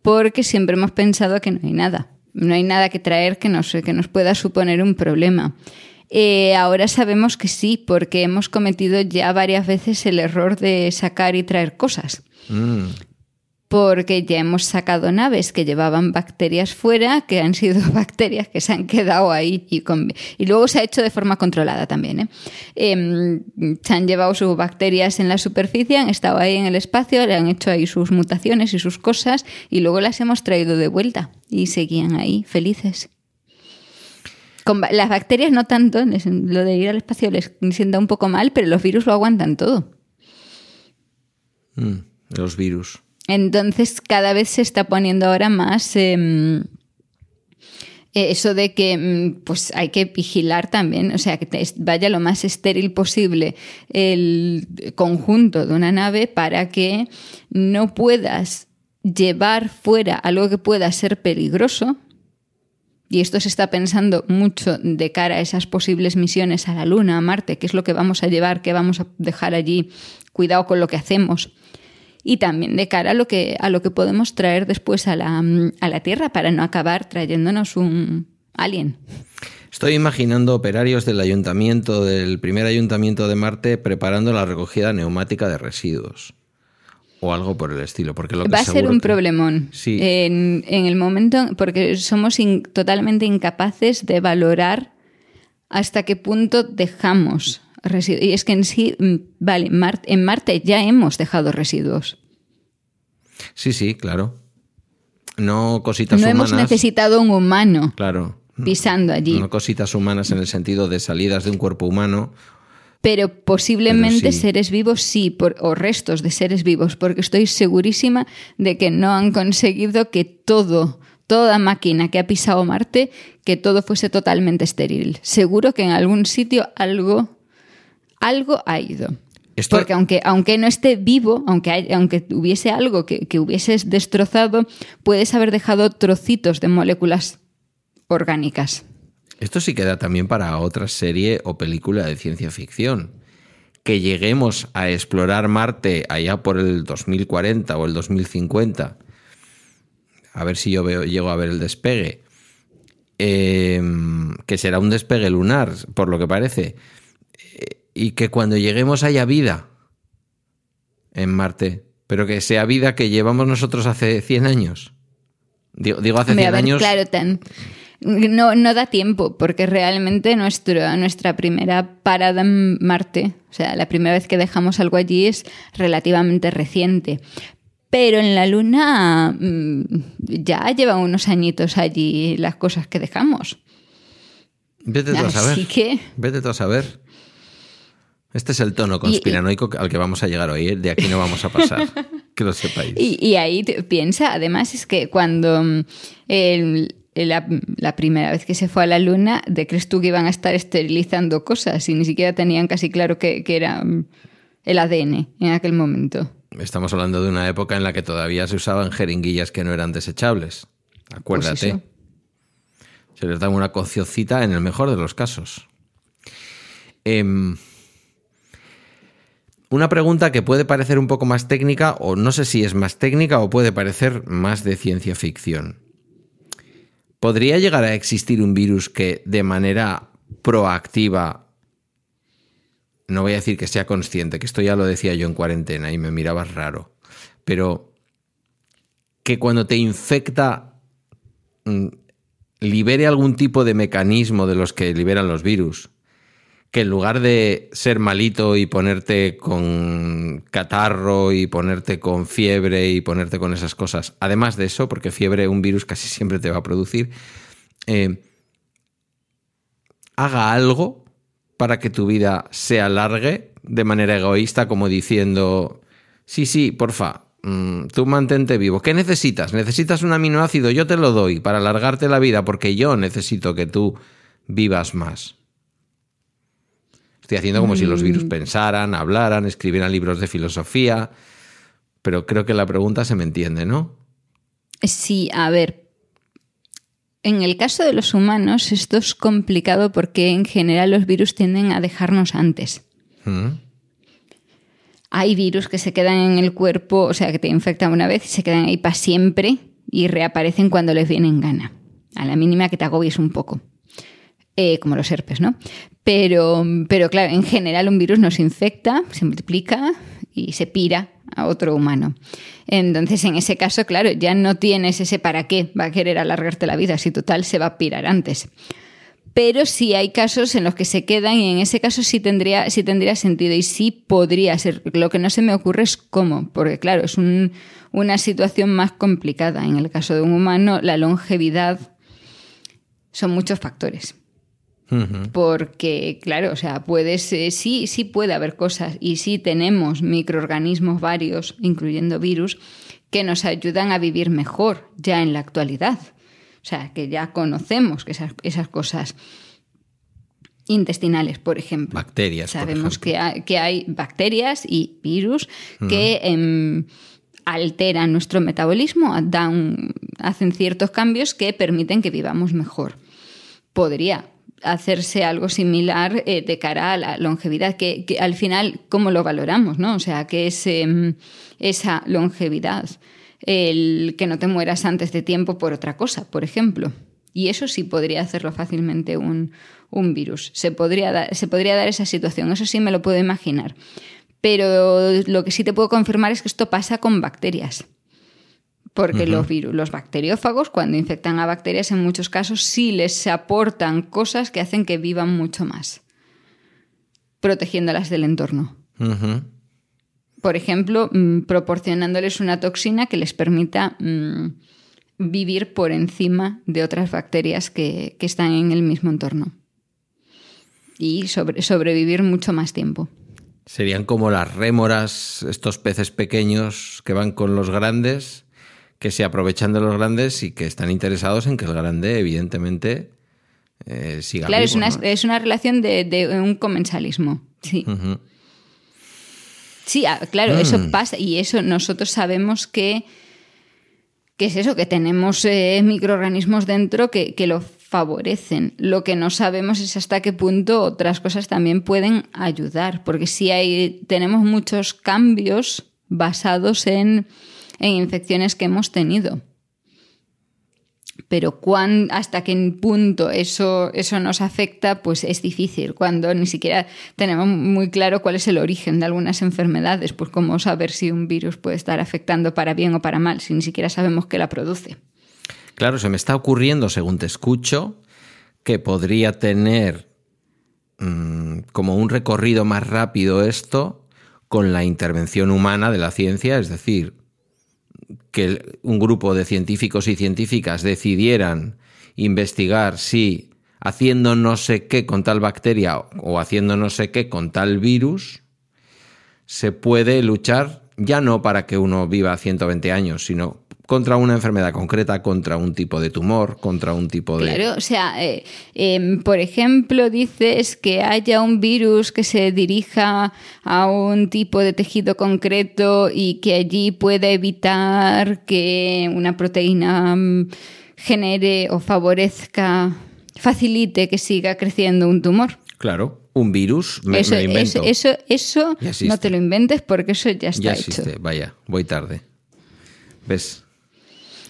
porque siempre hemos pensado que no hay nada. No hay nada que traer que nos, que nos pueda suponer un problema. Eh, ahora sabemos que sí, porque hemos cometido ya varias veces el error de sacar y traer cosas. Mm. Porque ya hemos sacado naves que llevaban bacterias fuera, que han sido bacterias que se han quedado ahí y, con- luego se ha hecho de forma controlada también. ¿eh? Em, se han llevado sus bacterias en la superficie, han estado ahí en el espacio, le han hecho ahí sus mutaciones y sus cosas y luego las hemos traído de vuelta y seguían ahí felices. Con las bacterias no tanto, lo de ir al espacio les sienta un poco mal, pero los virus lo aguantan todo. Mm. Los virus. Entonces cada vez se está poniendo ahora más em, eh, eso de que mm, pues hay que vigilar también, o sea, que vaya lo más estéril posible el conjunto de una nave para que no puedas llevar fuera algo que pueda ser peligroso. Y esto se está pensando mucho de cara a esas posibles misiones a la Luna, a Marte, qué es lo que vamos a llevar, qué vamos a dejar allí, cuidado con lo que hacemos y también de cara a lo que, a lo que podemos traer después a la, a la Tierra para no acabar trayéndonos un alien. Estoy imaginando operarios del ayuntamiento, del primer ayuntamiento de Marte, preparando la recogida neumática de residuos. O algo por el estilo. Porque lo que Va a ser un que- problemón. Sí. En, en el momento, porque somos in- totalmente incapaces de valorar hasta qué punto dejamos residuos. Y es que en sí, mm, vale, Mar- en Marte ya hemos dejado residuos. Sí, sí, claro. No cositas No hemos humanas. necesitado un humano Claro. pisando allí. No cositas humanas en el sentido de salidas de un cuerpo humano. Pero posiblemente Pero sí. seres vivos sí, por- o restos de seres vivos, porque estoy segurísima de que no han conseguido que todo, toda máquina que ha pisado Marte, que todo fuese totalmente estéril. Seguro que en algún sitio algo, algo ha ido. Esto- Porque aunque, aunque no esté vivo, aunque, hay- aunque hubiese algo que, que hubieses destrozado, puedes haber dejado trocitos de moléculas orgánicas. Esto sí queda también para otra serie o película de ciencia ficción. Que lleguemos a explorar Marte allá por el 2040 o el 2050. A ver si yo veo, llego a ver el despegue. Eh, que será un despegue lunar, por lo que parece. Y que cuando lleguemos haya vida en Marte. Pero que sea vida que llevamos nosotros hace 100 años. Digo, digo hace Hombre, 100 a ver, años. Claro, tan- no, no da tiempo, porque realmente nuestro, nuestra primera parada en Marte, o sea, la primera vez que dejamos algo allí es relativamente reciente. Pero en la Luna mm, ya llevan unos añitos allí las cosas que dejamos. Vete tú a saber. Así que Vete tú a saber. Este es el tono conspiranoico al que vamos a llegar hoy. ¿eh? De aquí no vamos a pasar. que lo sepáis. Y, y ahí piensa, además, es que cuando mm, el- la, la primera vez que se fue a la Luna, ¿de crees tú que iban a estar esterilizando cosas? Y ni siquiera tenían casi claro que, que era mm, el ADN en aquel momento. Estamos hablando de una época en la que todavía se usaban jeringuillas que no eran desechables. Acuérdate. Pues eso. se les da una cociocita en el mejor de los casos. Em, una pregunta que puede parecer un poco más técnica, o no sé si es más técnica o puede parecer más de ciencia ficción. ¿Podría llegar a existir un virus que de manera proactiva, no voy a decir que sea consciente, que esto ya lo decía yo en cuarentena y me mirabas raro, pero que cuando te infecta mm, libere algún tipo de mecanismo de los que liberan los virus, que en lugar de ser malito y ponerte con catarro y ponerte con fiebre y ponerte con esas cosas, además de eso, porque fiebre un virus casi siempre te va a producir, eh, haga algo para que tu vida se alargue de manera egoísta, como diciendo, sí, sí, porfa, mm, tú mantente vivo. ¿Qué necesitas? ¿Necesitas un aminoácido? Yo te lo doy para alargarte la vida porque yo necesito que tú vivas más. Estoy haciendo como si los virus pensaran, hablaran, escribieran libros de filosofía, pero creo que la pregunta se me entiende, ¿no? Sí, a ver. En el caso de los humanos, esto es complicado porque en general los virus tienden a dejarnos antes. Mm. Hay virus que se quedan en el cuerpo, o sea, que te infectan una vez y se quedan ahí para siempre y reaparecen cuando les viene en gana. A la mínima que te agobies un poco. Eh, como los herpes, ¿no? Pero, pero claro, en general un virus nos infecta, se multiplica y se pira a otro humano. Entonces, en ese caso, claro, ya no tienes ese para qué va a querer alargarte la vida, si total se va a pirar antes. Pero sí hay casos en los que se quedan y en ese caso sí tendría, sí tendría sentido y sí podría ser. Lo que no se me ocurre es cómo, porque claro, es un- una situación más complicada. En el caso de un humano, la longevidad son muchos factores. Porque, claro, o sea, puedes, eh, sí, sí puede haber cosas y sí tenemos microorganismos varios, incluyendo virus, que nos ayudan a vivir mejor ya en la actualidad. O sea, que ya conocemos que esas, esas cosas intestinales, por ejemplo. Bacterias, por Sabemos ejemplo. que hay, que hay bacterias y virus que em, alteran nuestro metabolismo, dan, hacen ciertos cambios que permiten que vivamos mejor. Podría hacerse algo similar eh, de cara a la longevidad, que, al final, ¿cómo lo valoramos? ¿no? O sea, que es em, esa longevidad, el que no te mueras antes de tiempo por otra cosa, por ejemplo. Y eso sí podría hacerlo fácilmente un, un virus. Se podría, se podría dar esa situación, eso sí me lo puedo imaginar. Pero lo que sí te puedo confirmar es que esto pasa con bacterias. Porque los virus, los bacteriófagos, cuando infectan a bacterias, en muchos casos sí les aportan cosas que hacen que vivan mucho más, protegiéndolas del entorno. Por ejemplo, mm, proporcionándoles una toxina que les permita mm, vivir por encima de otras bacterias que, que están en el mismo entorno. Y sobre- sobrevivir mucho más tiempo. Serían como las rémoras, estos peces pequeños que van con los grandes, que se aprovechan de los grandes y que están interesados en que el grande, evidentemente, eh, siga Claro, es una, ¿no? es una relación de, de un comensalismo. Sí. Sí, ah, claro, Mm. eso pasa y eso nosotros sabemos que, que es eso, que tenemos eh, microorganismos dentro que, que lo favorecen. Lo que no sabemos es hasta qué punto otras cosas también pueden ayudar, porque sí hay, tenemos muchos cambios basados en, en infecciones que hemos tenido. Pero hasta qué punto eso, eso nos afecta, pues es difícil. Cuando ni siquiera tenemos muy claro cuál es el origen de algunas enfermedades, pues cómo saber si un virus puede estar afectando para bien o para mal, si ni siquiera sabemos qué la produce. Claro, se me está ocurriendo, según te escucho, que podría tener mm, como un recorrido más rápido esto con la intervención humana de la ciencia, es decir, que un grupo de científicos y científicas decidieran investigar si haciendo no sé qué con tal bacteria o haciendo no sé qué con tal virus, se puede luchar ya no para que uno viva 120 años, sino contra una enfermedad concreta, contra un tipo de tumor, contra un tipo de... Claro, o sea, eh, em, por ejemplo, dices que haya un virus que se dirija a un tipo de tejido concreto y que allí pueda evitar que una proteína mm, genere o favorezca, facilite que siga creciendo un tumor. Claro, un virus, me, eso, me lo invento. eso, eso, eso no te lo inventes porque eso ya está ya hecho. existe, vaya, voy tarde. ¿Ves?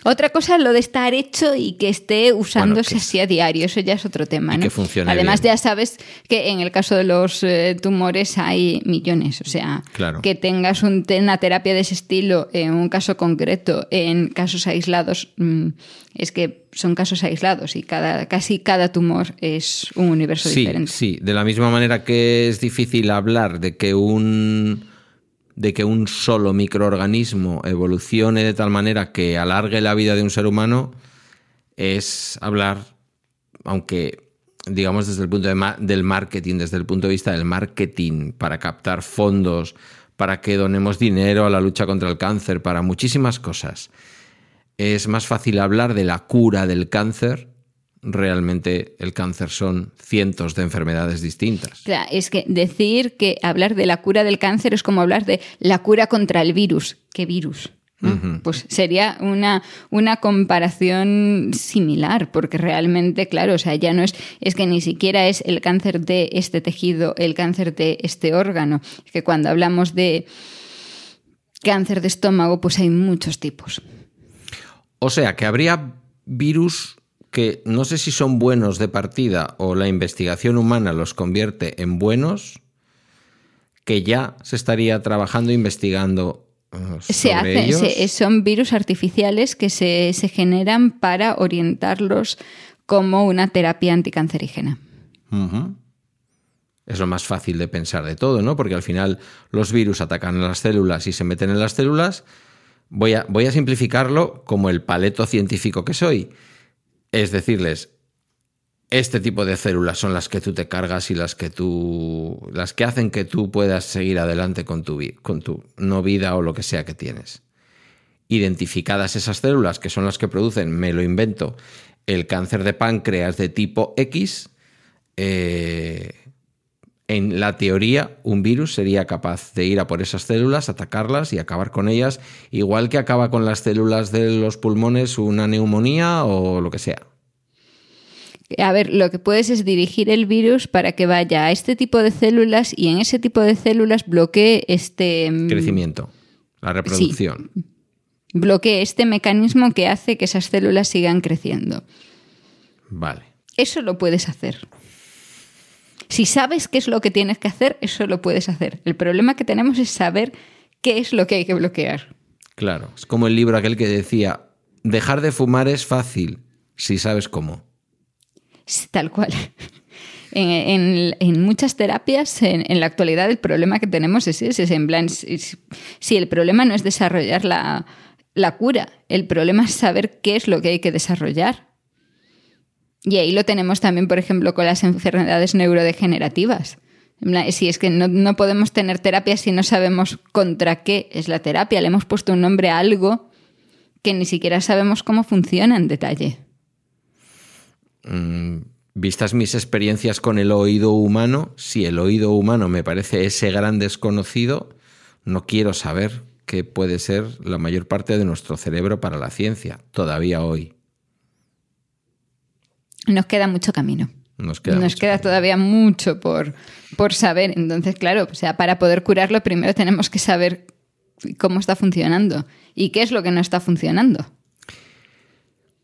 Otra cosa es lo de estar hecho y que esté usándose que- así a diario, eso ya es otro tema. Y ¿no? que funcione Además, bien. ya sabes que en el caso de los eh, tumores hay millones, o sea, Claro. que tengas un- una terapia de ese estilo en un caso concreto, en casos aislados, mm, es que son casos aislados y cada, casi cada tumor es un universo Sí, diferente. sí. De la misma manera que es difícil hablar de que un de que un solo microorganismo evolucione de tal manera que alargue la vida de un ser humano, es hablar, aunque digamos desde el punto de del marketing, desde el punto de vista del marketing, para captar fondos, para que donemos dinero a la lucha contra el cáncer, para muchísimas cosas. Es más fácil hablar de la cura del cáncer. Realmente el cáncer son cientos de enfermedades distintas. Claro, es que decir que hablar de la cura del cáncer es como hablar de la cura contra el virus. ¿Qué virus? Pues sería una, una comparación similar, porque realmente, claro, o sea, ya no es, es que ni siquiera es el cáncer de este tejido, el cáncer de este órgano. Es que cuando hablamos de cáncer de estómago, pues hay muchos tipos. O sea, que habría virus que no sé si son buenos de partida o la investigación humana los convierte en buenos, que ya se estaría trabajando investigando se hace, son virus artificiales que se, generan para orientarlos como una terapia anticancerígena. Es lo más fácil de pensar de todo, ¿no? Porque al final los virus atacan a las células y se meten en las células. Voy a, voy a simplificarlo como el paleto científico que soy. Es decirles, este tipo de células son las que tú te cargas y las que tú las que hacen que tú puedas seguir adelante con tu con tu no vida o lo que sea que tienes. Identificadas esas células que son las que producen, me lo invento, el cáncer de páncreas de tipo X, eh, en la teoría un virus sería capaz de ir a por esas células, atacarlas y acabar con ellas, igual que acaba con las células de los pulmones una neumonía o lo que sea. A ver, lo que puedes es dirigir el virus para que vaya a este tipo de células y en ese tipo de células bloquee este... Mm, Crecimiento, la reproducción. bloquee este mecanismo que hace que esas células sigan creciendo. Vale. Eso lo puedes hacer. Si sabes qué es lo que tienes que hacer, eso lo puedes hacer. El problema que tenemos es saber qué es lo que hay que bloquear. Claro, es como el libro aquel que decía, dejar de fumar es fácil si sabes cómo. Tal cual. En, muchas terapias, en, la actualidad, el problema que tenemos es ese. En plan, si, el problema no es desarrollar la, cura, el problema es saber qué es lo que hay que desarrollar. Y ahí lo tenemos también, por ejemplo, con las enfermedades neurodegenerativas. Si es que no, no, podemos tener terapia si no sabemos contra qué es la terapia, le hemos puesto un nombre a algo que ni siquiera sabemos cómo funciona en detalle. Mm, vistas mis experiencias con el oído humano, si el oído humano me parece ese gran desconocido, no quiero saber qué puede ser la mayor parte de nuestro cerebro para la ciencia, todavía hoy. Nos queda mucho camino. Nos queda, todavía mucho por, por saber. Entonces, claro, o sea, para poder curarlo, primero tenemos que saber cómo está funcionando y qué es lo que no está funcionando.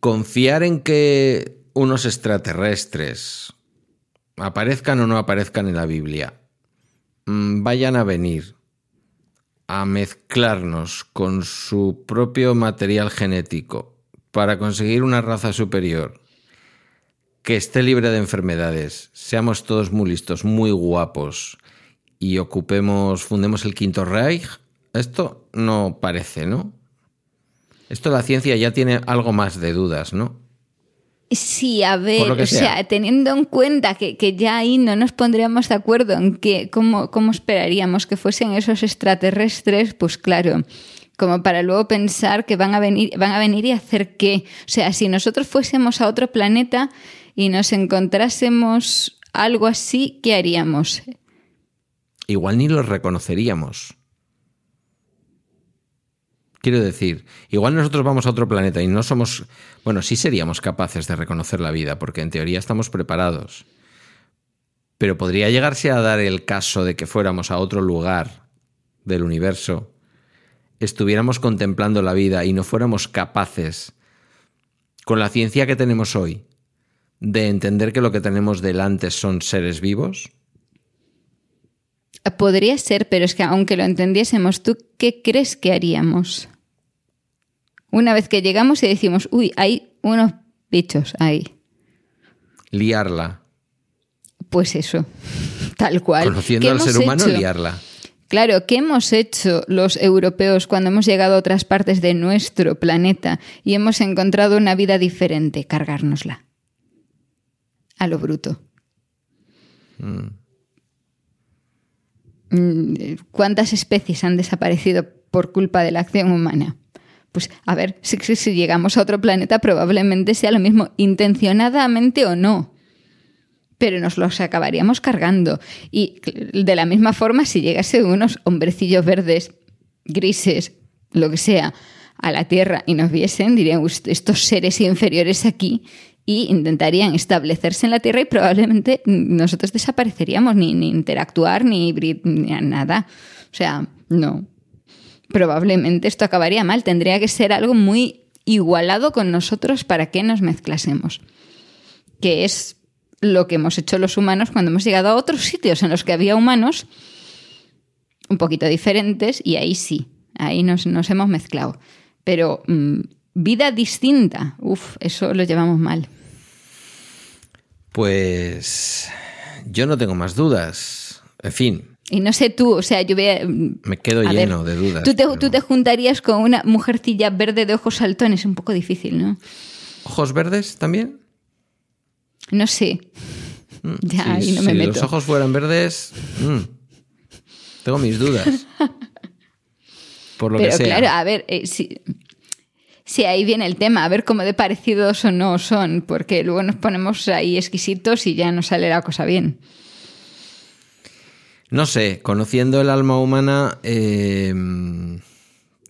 Confiar en que unos extraterrestres, aparezcan o no aparezcan en la Biblia, mm, vayan a venir a mezclarnos con su propio material genético para conseguir una raza superior que esté libre de enfermedades, seamos todos muy listos, muy guapos y ocupemos, fundemos el quinto Reich, esto no parece, ¿no? Esto la ciencia ya tiene algo más de dudas, ¿no? Sí, a ver, o sea. teniendo en cuenta que, ya ahí no nos pondríamos de acuerdo en que, cómo, cómo esperaríamos que fuesen esos extraterrestres, pues claro, como para luego pensar que van a venir, van a venir y hacer qué. O sea, si nosotros fuésemos a otro planeta y nos encontrásemos algo así, ¿qué haríamos? Igual ni los reconoceríamos. Quiero decir, igual nosotros vamos a otro planeta y no somos, bueno, sí seríamos capaces de reconocer la vida, porque en teoría estamos preparados. Pero podría llegarse a dar el caso de que fuéramos a otro lugar del universo, estuviéramos contemplando la vida y no fuéramos capaces, con la ciencia que tenemos hoy, de entender que lo que tenemos delante son seres vivos? Podría ser, pero es que aunque lo entendiésemos, ¿tú qué crees que haríamos? Una vez que llegamos y decimos, uy, hay unos bichos ahí. Liarla. Pues eso, tal cual. Conociendo al ser humano, liarla. Claro, ¿qué hemos hecho los europeos cuando hemos llegado a otras partes de nuestro planeta y hemos encontrado una vida diferente? Cargárnosla. A lo bruto. Mm. Mm, ¿Cuántas especies han desaparecido por culpa de la acción humana? Pues a ver, si, llegamos a otro planeta probablemente sea lo mismo, intencionadamente o no pero nos los acabaríamos cargando. Y de la misma forma, si llegase unos hombrecillos verdes, grises, lo que sea, a la Tierra y nos viesen, dirían, estos seres inferiores aquí, y intentarían establecerse en la Tierra y probablemente nosotros desapareceríamos, ni, ni interactuar, ni, ni nada. O sea, no. Probablemente esto acabaría mal. Tendría que ser algo muy igualado con nosotros para que nos mezclásemos. Que es lo que hemos hecho los humanos cuando hemos llegado a otros sitios en los que había humanos un poquito diferentes y ahí sí, ahí nos, hemos mezclado. Pero mm, vida distinta, uff, eso lo llevamos mal. Pues yo no tengo más dudas. En fin. Y no sé tú, o sea, yo voy mm, Me quedo lleno de dudas. Tú te, tú te juntarías con una mujercilla verde de ojos saltones, un poco difícil, ¿no? ¿Ojos verdes también? No sé. Mm, ya, ahí no me si los ojos fueran verdes, mm, tengo mis dudas. Por lo Pero que sea. claro, a ver, eh, si, si, ahí viene el tema, a ver cómo de parecidos o no son, porque luego nos ponemos ahí exquisitos y ya no sale la cosa bien. No sé, conociendo el alma humana, eh,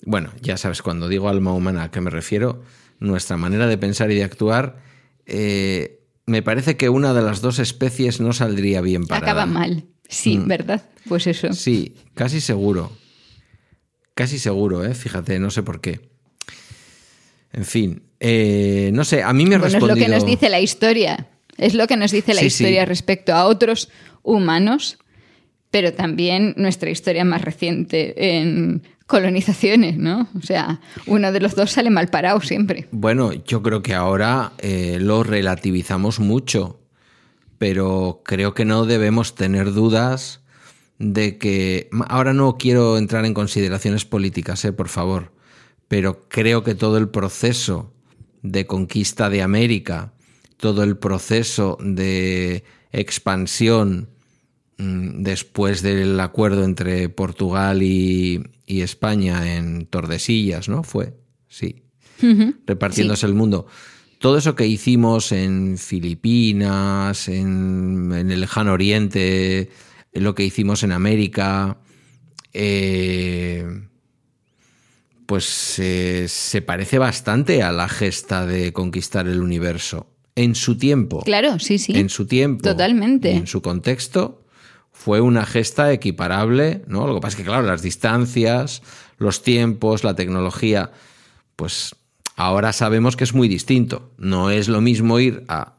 bueno, ya sabes, cuando digo alma humana a qué me refiero, nuestra manera de pensar y de actuar, eh, me parece que una de las dos especies no saldría bien para. Acaba mal. Sí, mm. ¿verdad? Pues eso. Sí, casi seguro. Casi seguro, ¿eh? Fíjate, no sé por qué. En fin, eh, no sé, a mí me ha respondido... Es lo que nos dice la historia. Es lo que nos dice la historia respecto a otros humanos, pero también nuestra historia más reciente en colonizaciones, ¿no? O sea, uno de los dos sale mal parado siempre. Bueno, yo creo que ahora eh, lo relativizamos mucho, pero creo que no debemos tener dudas de que... Ahora no quiero entrar en consideraciones políticas, eh, por favor, pero creo que todo el proceso de conquista de América, todo el proceso de expansión mm, después del acuerdo entre Portugal y, y España en Tordesillas, ¿no? Fue, sí, repartiéndose el mundo. Todo eso que hicimos en Filipinas, en, el lejano oriente, lo que hicimos en América, eh, pues eh, se parece bastante a la gesta de conquistar el universo. En su tiempo. Claro, sí, sí. En su tiempo. Totalmente. en su contexto fue una gesta equiparable, ¿no? Lo que pasa es que, claro, las distancias, los tiempos, la tecnología, pues ahora sabemos que es muy distinto. No es lo mismo ir a.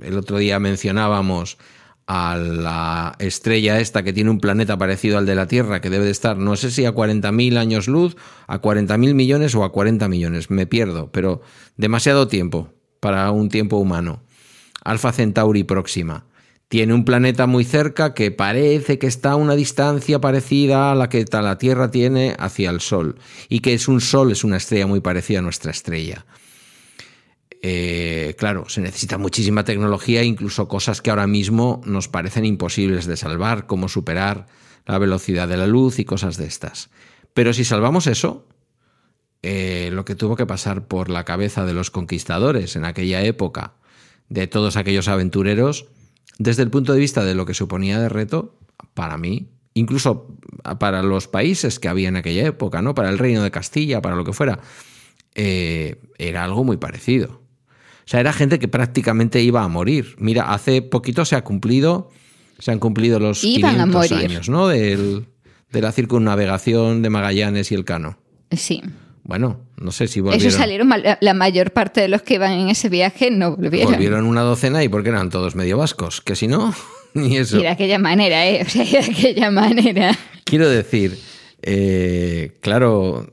El otro día mencionábamos a la estrella esta que tiene un planeta parecido al de la Tierra, que debe de estar, no sé si a 40.000 años luz, a 40.000 millones o a 40 millones, me pierdo, pero demasiado tiempo para un tiempo humano. Alfa Centauri próxima tiene un planeta muy cerca que parece que está a una distancia parecida a la que la Tierra tiene hacia el Sol y que es un Sol, es una estrella muy parecida a nuestra estrella. Eh, claro, se necesita muchísima tecnología, incluso cosas que ahora mismo nos parecen imposibles de salvar, como superar la velocidad de la luz y cosas de estas. Pero si salvamos eso, eh, lo que tuvo que pasar por la cabeza de los conquistadores en aquella época, de todos aquellos aventureros, desde el punto de vista de lo que suponía de reto, para mí, incluso para los países que había en aquella época, ¿no? Para el reino de Castilla, para lo que fuera, eh, era algo muy parecido. O sea, era gente que prácticamente iba a morir. Mira, hace poquito se ha cumplido, se han cumplido los 500 años, ¿no? de la circunnavegación de Magallanes y el Cano. Sí. Bueno, no sé si volvieron. Eso salieron, la mayor parte de los que iban en ese viaje no volvieron. Volvieron una docena y porque eran todos medio vascos, que si no, ni eso. Y de aquella manera, ¿eh? O sea, de aquella manera. Quiero decir, eh, claro,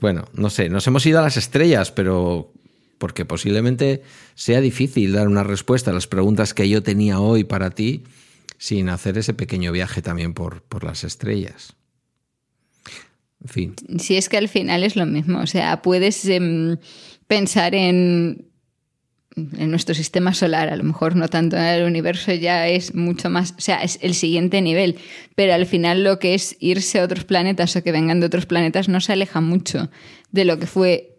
bueno, no sé, nos hemos ido a las estrellas, pero porque posiblemente sea difícil dar una respuesta a las preguntas que yo tenía hoy para ti sin hacer ese pequeño viaje también por, por las estrellas. En fin. Si es que al final es lo mismo, o sea, puedes em, pensar en, en nuestro sistema solar, a lo mejor no tanto en el universo ya es mucho más, o sea, es el siguiente nivel, pero al final lo que es irse a otros planetas o que vengan de otros planetas no se aleja mucho de lo que fue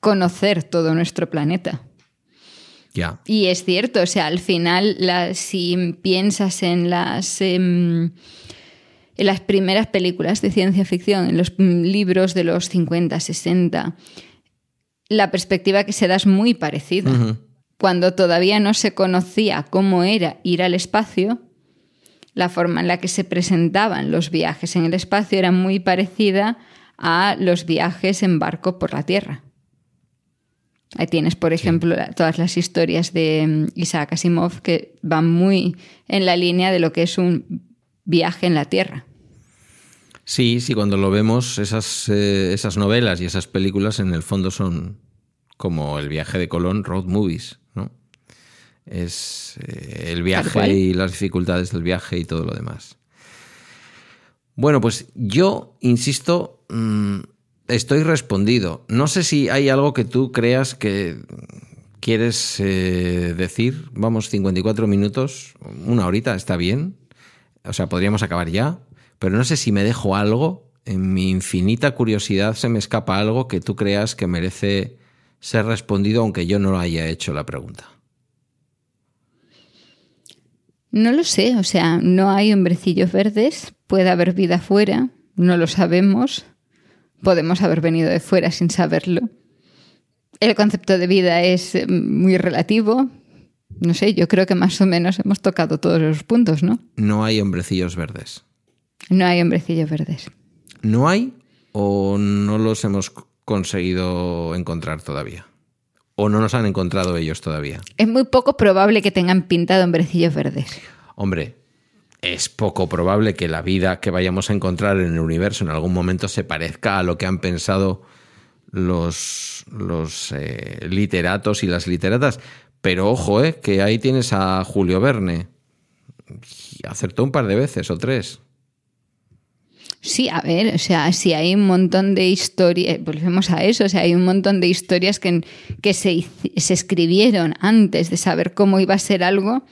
conocer todo nuestro planeta. Y es cierto, o sea, al final, si piensas en las. Em, en las primeras películas de ciencia ficción, en los mm, libros de los 50, 60, la perspectiva que se da es muy parecida. Cuando todavía no se conocía cómo era ir al espacio, la forma en la que se presentaban los viajes en el espacio era muy parecida a los viajes en barco por la Tierra. Ahí tienes, por ejemplo, todas las historias de mm, Isaac Asimov que van muy en la línea de lo que es un viaje en la Tierra. Sí, sí, cuando lo vemos, esas, eh, esas novelas y esas películas en el fondo son como el viaje de Colón, road movies, ¿no? Es eh, el viaje y las dificultades del viaje y todo lo demás. Bueno, pues yo, insisto, mm, estoy respondido. No sé si hay algo que tú creas que quieres eh, decir. Vamos, 54 minutos, una horita, está bien. O sea, podríamos acabar ya, pero no sé si me dejo algo. En mi infinita curiosidad se me escapa algo que tú creas que merece ser respondido aunque yo no lo haya hecho la pregunta. No lo sé, o sea, no hay hombrecillos verdes, puede haber vida afuera, no lo sabemos podemos haber venido de fuera sin saberlo. El concepto de vida es eh, muy relativo. No sé, yo creo que más o menos hemos tocado todos los puntos, ¿no? No hay hombrecillos verdes. No hay hombrecillos verdes. ¿No hay o no los hemos conseguido encontrar todavía? ¿O no nos han encontrado ellos todavía? Es muy poco probable que tengan pintado hombrecillos verdes. Hombre, es poco probable que la vida que vayamos a encontrar en el universo en algún momento se parezca a lo que han pensado los, los eh, literatos y las literatas. Pero ojo, eh, que ahí tienes a Julio Verne. Acertó un par de veces o tres. Sí, a ver, o sea, si hay un montón de historias, volvemos a eso, o sea, hay un montón de historias que, que se, se escribieron antes de saber cómo iba a ser algo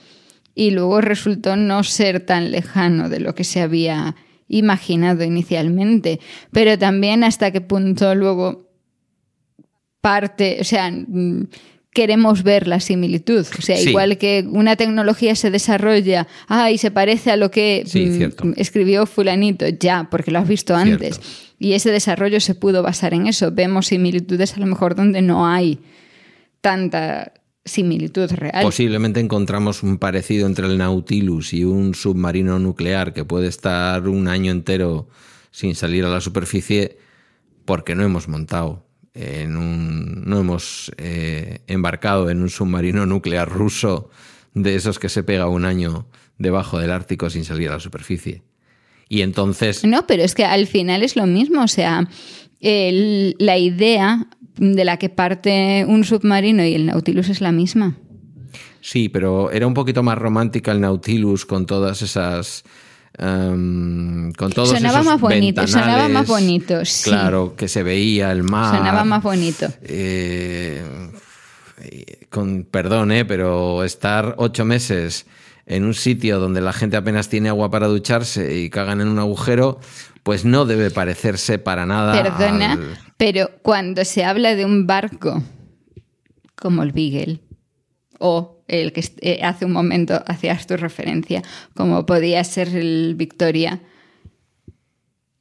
y luego resultó no ser tan lejano de lo que se había imaginado inicialmente, pero también hasta qué punto luego parte, o sea, mm, queremos ver la similitud. O sea, igual que una tecnología se desarrolla, ah, y se parece a lo que mm, escribió fulanito, ya, porque lo has visto antes. Y ese desarrollo se pudo basar en eso. Vemos similitudes a lo mejor donde no hay tanta similitud real. Posiblemente encontramos un parecido entre el Nautilus y un submarino nuclear que puede estar un año entero sin salir a la superficie porque no hemos montado en un, no hemos eh, embarcado en un submarino nuclear ruso de esos que se pega un año debajo del Ártico sin salir a la superficie. Y entonces... No, pero es que al final es lo mismo, o sea, la idea de la que parte un submarino y el Nautilus es la misma. Sí, pero era un poquito más romántica el Nautilus con todas esas... Um, con todos sonaba más bonito, sonaba más bonito. Sí. Claro, que se veía el mar. Sonaba más bonito. Eh, con perdón, eh, pero estar ocho meses en un sitio donde la gente apenas tiene agua para ducharse y cagan en un agujero, pues no debe parecerse para nada. Perdona, pero cuando se habla de un barco como el Beagle, o el que eh, hace un momento hacías tu referencia, como podía ser el Victoria,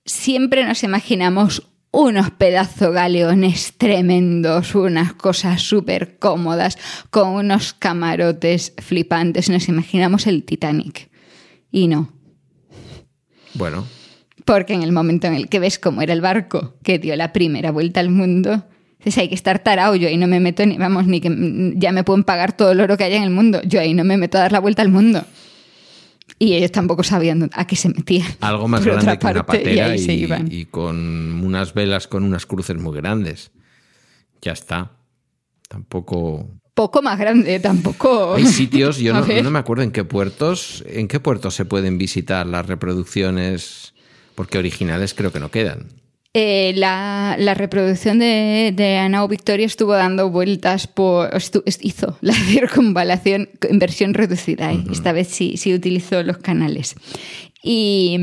siempre nos imaginamos unos pedazos galeones tremendos, unas cosas súper cómodas, con unos camarotes flipantes. Nos imaginamos el Titanic. Y no. Bueno, porque en el momento en el que ves cómo era el barco que dio la primera vuelta al mundo, dices, hay que estar tarao, yo ahí no me meto ni, vamos, ni que ya me pueden pagar todo el oro que haya en el mundo, yo ahí no me meto a dar la vuelta al mundo. Y ellos tampoco sabían a qué se metían. Algo más grande que una patera y, y, con unas velas con unas cruces muy grandes. Ya está. Tampoco poco más grande, tampoco. Hay sitios, yo no, no, me acuerdo en qué puertos, en qué puertos se pueden visitar las reproducciones porque originales creo que no quedan. Eh, la, reproducción de, de Anao Victoria estuvo dando vueltas por. hizo la circunvalación en versión reducida. ¿eh? Esta vez sí, sí utilizó los canales. Y,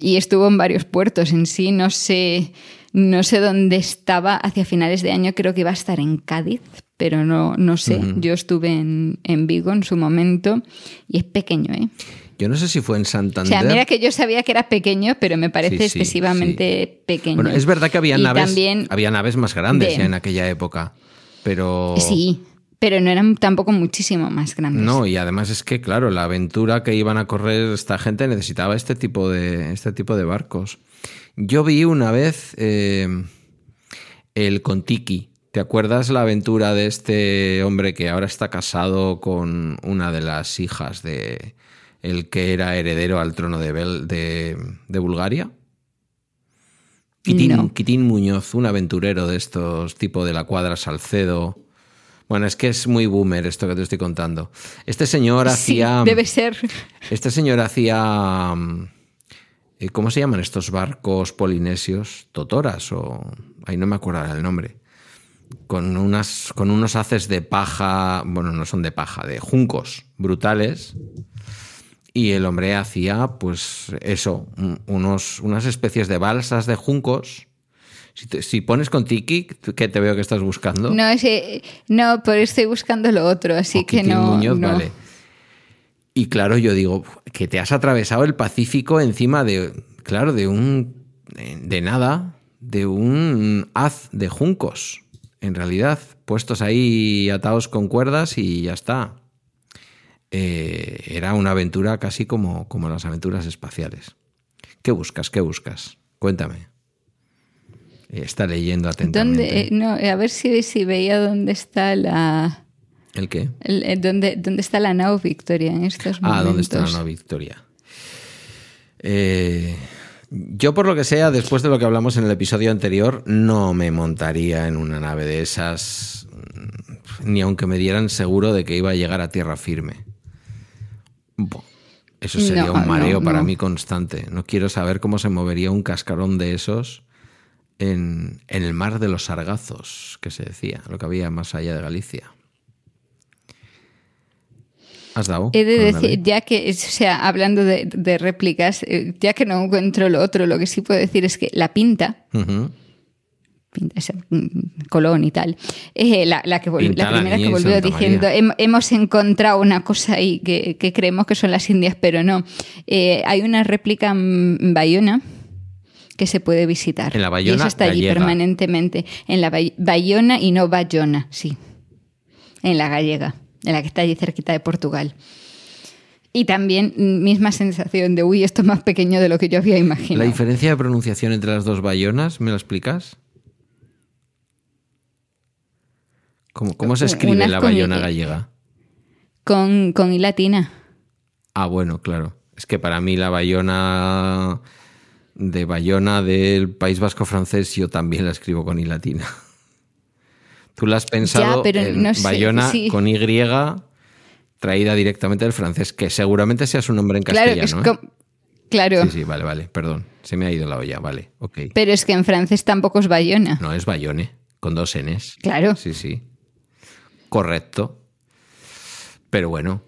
y, estuvo en varios puertos en sí. No sé, no sé dónde estaba hacia finales de año. Creo que iba a estar en Cádiz, pero no, no sé. Yo estuve en, en Vigo en su momento y es pequeño, ¿eh? Yo no sé si fue en O Santander. sea, mira que yo sabía que era pequeño, pero me parece Sí, sí, excesivamente pequeño. Bueno, es verdad que había Y naves, también había naves más grandes de- ya en aquella época, pero Sí, pero no eran tampoco muchísimo más grandes. no y además es que claro la aventura que iban a correr esta gente necesitaba este tipo de este tipo de barcos. Yo vi una vez eh, el Contiki. ¿Te acuerdas la aventura de este hombre que ahora está casado con una de las hijas de el que era heredero al trono de, Bel- de, de Bulgaria? Quitín, No. Quitín Muñoz, un aventurero de estos, tipo de la cuadra Salcedo. Bueno, es que es muy boomer esto que te estoy contando. Este señor Sí, hacía. debe ser. Este señor hacía. eh, ¿Cómo se llaman estos barcos polinesios? ¿Totoras? O. Ahí no me acuerdo el nombre. Con, unas, con unos haces de paja. Bueno, no son de paja, de juncos brutales. Y el hombre hacía, pues, eso, un- unos, unas especies de balsas de juncos. Si, te- si pones con tiki, que te veo que estás buscando. No, ese, no, pero estoy buscando lo otro, así O que no. Muñoz, no. vale. Y claro, yo digo, que te has atravesado el Pacífico encima de, claro, de un, de nada, de un haz de juncos, en realidad, puestos ahí atados con cuerdas y ya está. Eh, era una aventura casi como, como las aventuras espaciales. ¿Qué buscas? ¿Qué buscas? Cuéntame. Eh, Está leyendo atentamente. ¿Dónde? eh, no, a ver si, si veía dónde está la. ¿El qué? el- dónde, dónde está la nao Victoria en estos momentos. Ah, ¿dónde está la nueva Victoria? Eh, yo, por lo que sea, después de lo que hablamos en el episodio anterior, no me montaría en una nave de esas, mm, ni aunque me dieran seguro de que iba a llegar a tierra firme. Eso sería No, un mareo no, para no. mí constante. No quiero saber cómo se movería un cascarón de esos en, en el mar de los sargazos, que se decía, lo que había más allá de Galicia. ¿Has dado? He de decir, ya que, o sea, hablando de, de réplicas, eh, ya que no encuentro lo otro, lo que sí puedo decir es que la pinta, Colón y tal, eh, la, la que la la primera que y volvió diciendo, María. "Hem- hemos encontrado una cosa ahí que, que creemos que son las indias, pero no. Eh, hay una réplica en Bayona que se puede visitar. En la y Bayona esa está allí gallega. permanentemente. En la Bay- Bayona y no Bayona, sí. En la gallega, en la que está allí cerquita de Portugal. Y también mm, misma sensación de, uy, esto es más pequeño de lo que yo había ¿La imaginado. diferencia de pronunciación entre las dos bayonas, me lo explicas? ¿Cómo, cómo se escribe la bayona gallega? Con, con I latina. Ah, bueno, claro. Es que para mí la bayona de Bayona del País Vasco francés yo también la escribo con I latina. Tú la has pensado Ya, pero en no sé, Bayona sí. con Y traída directamente del francés, que seguramente sea su nombre en Claro, castellano. ¿eh? com- claro. Sí, sí, vale, vale, perdón. Se me ha ido la olla, vale, ok. Pero es que en francés tampoco es Bayona. No, es Bayone, con dos Ns. Claro. Sí, sí. Correcto. Pero bueno,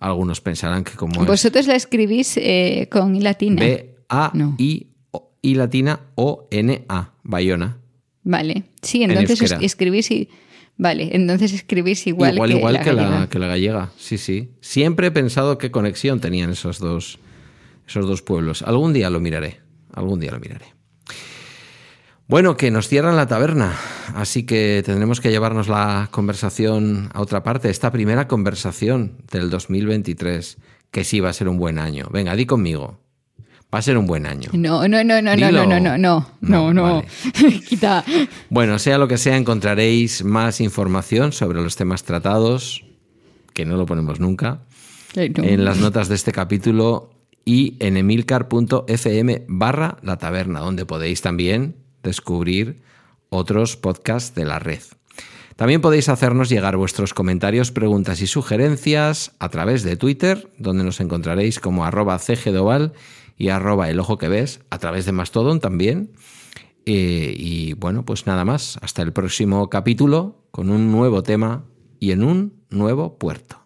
algunos pensarán que como es Vosotros la escribís eh, con I latina. B-A-I o- I latina O-N-A, Bayona. Vale. Sí, En entonces escribís y. Vale, entonces escribís igual, igual, que, igual la que, la, gallega. que la gallega. Sí, sí. Siempre he pensado qué conexión tenían esos dos, esos dos pueblos. Algún día lo miraré. Algún día lo miraré. Bueno, que nos cierran la taberna, así que tendremos que llevarnos la conversación a otra parte. Esta primera conversación del 2023, que sí va a ser un buen año. Venga, di conmigo. Va a ser un buen año. No, no, no, no, no, Dilo. no, no, no, no, No. Quita. Bueno, sea lo que sea, encontraréis más información sobre los temas tratados, que no lo ponemos nunca, no. en las notas de este capítulo y en emilcar.fm barra la taberna, donde podéis también descubrir otros podcasts de la red. También podéis hacernos llegar vuestros comentarios, preguntas y sugerencias a través de Twitter, donde nos encontraréis como arroba cgdoval y arroba el ojo que ves, a través de Mastodon también. Eh, y bueno, pues nada más, hasta el próximo capítulo con un nuevo tema y en un nuevo puerto.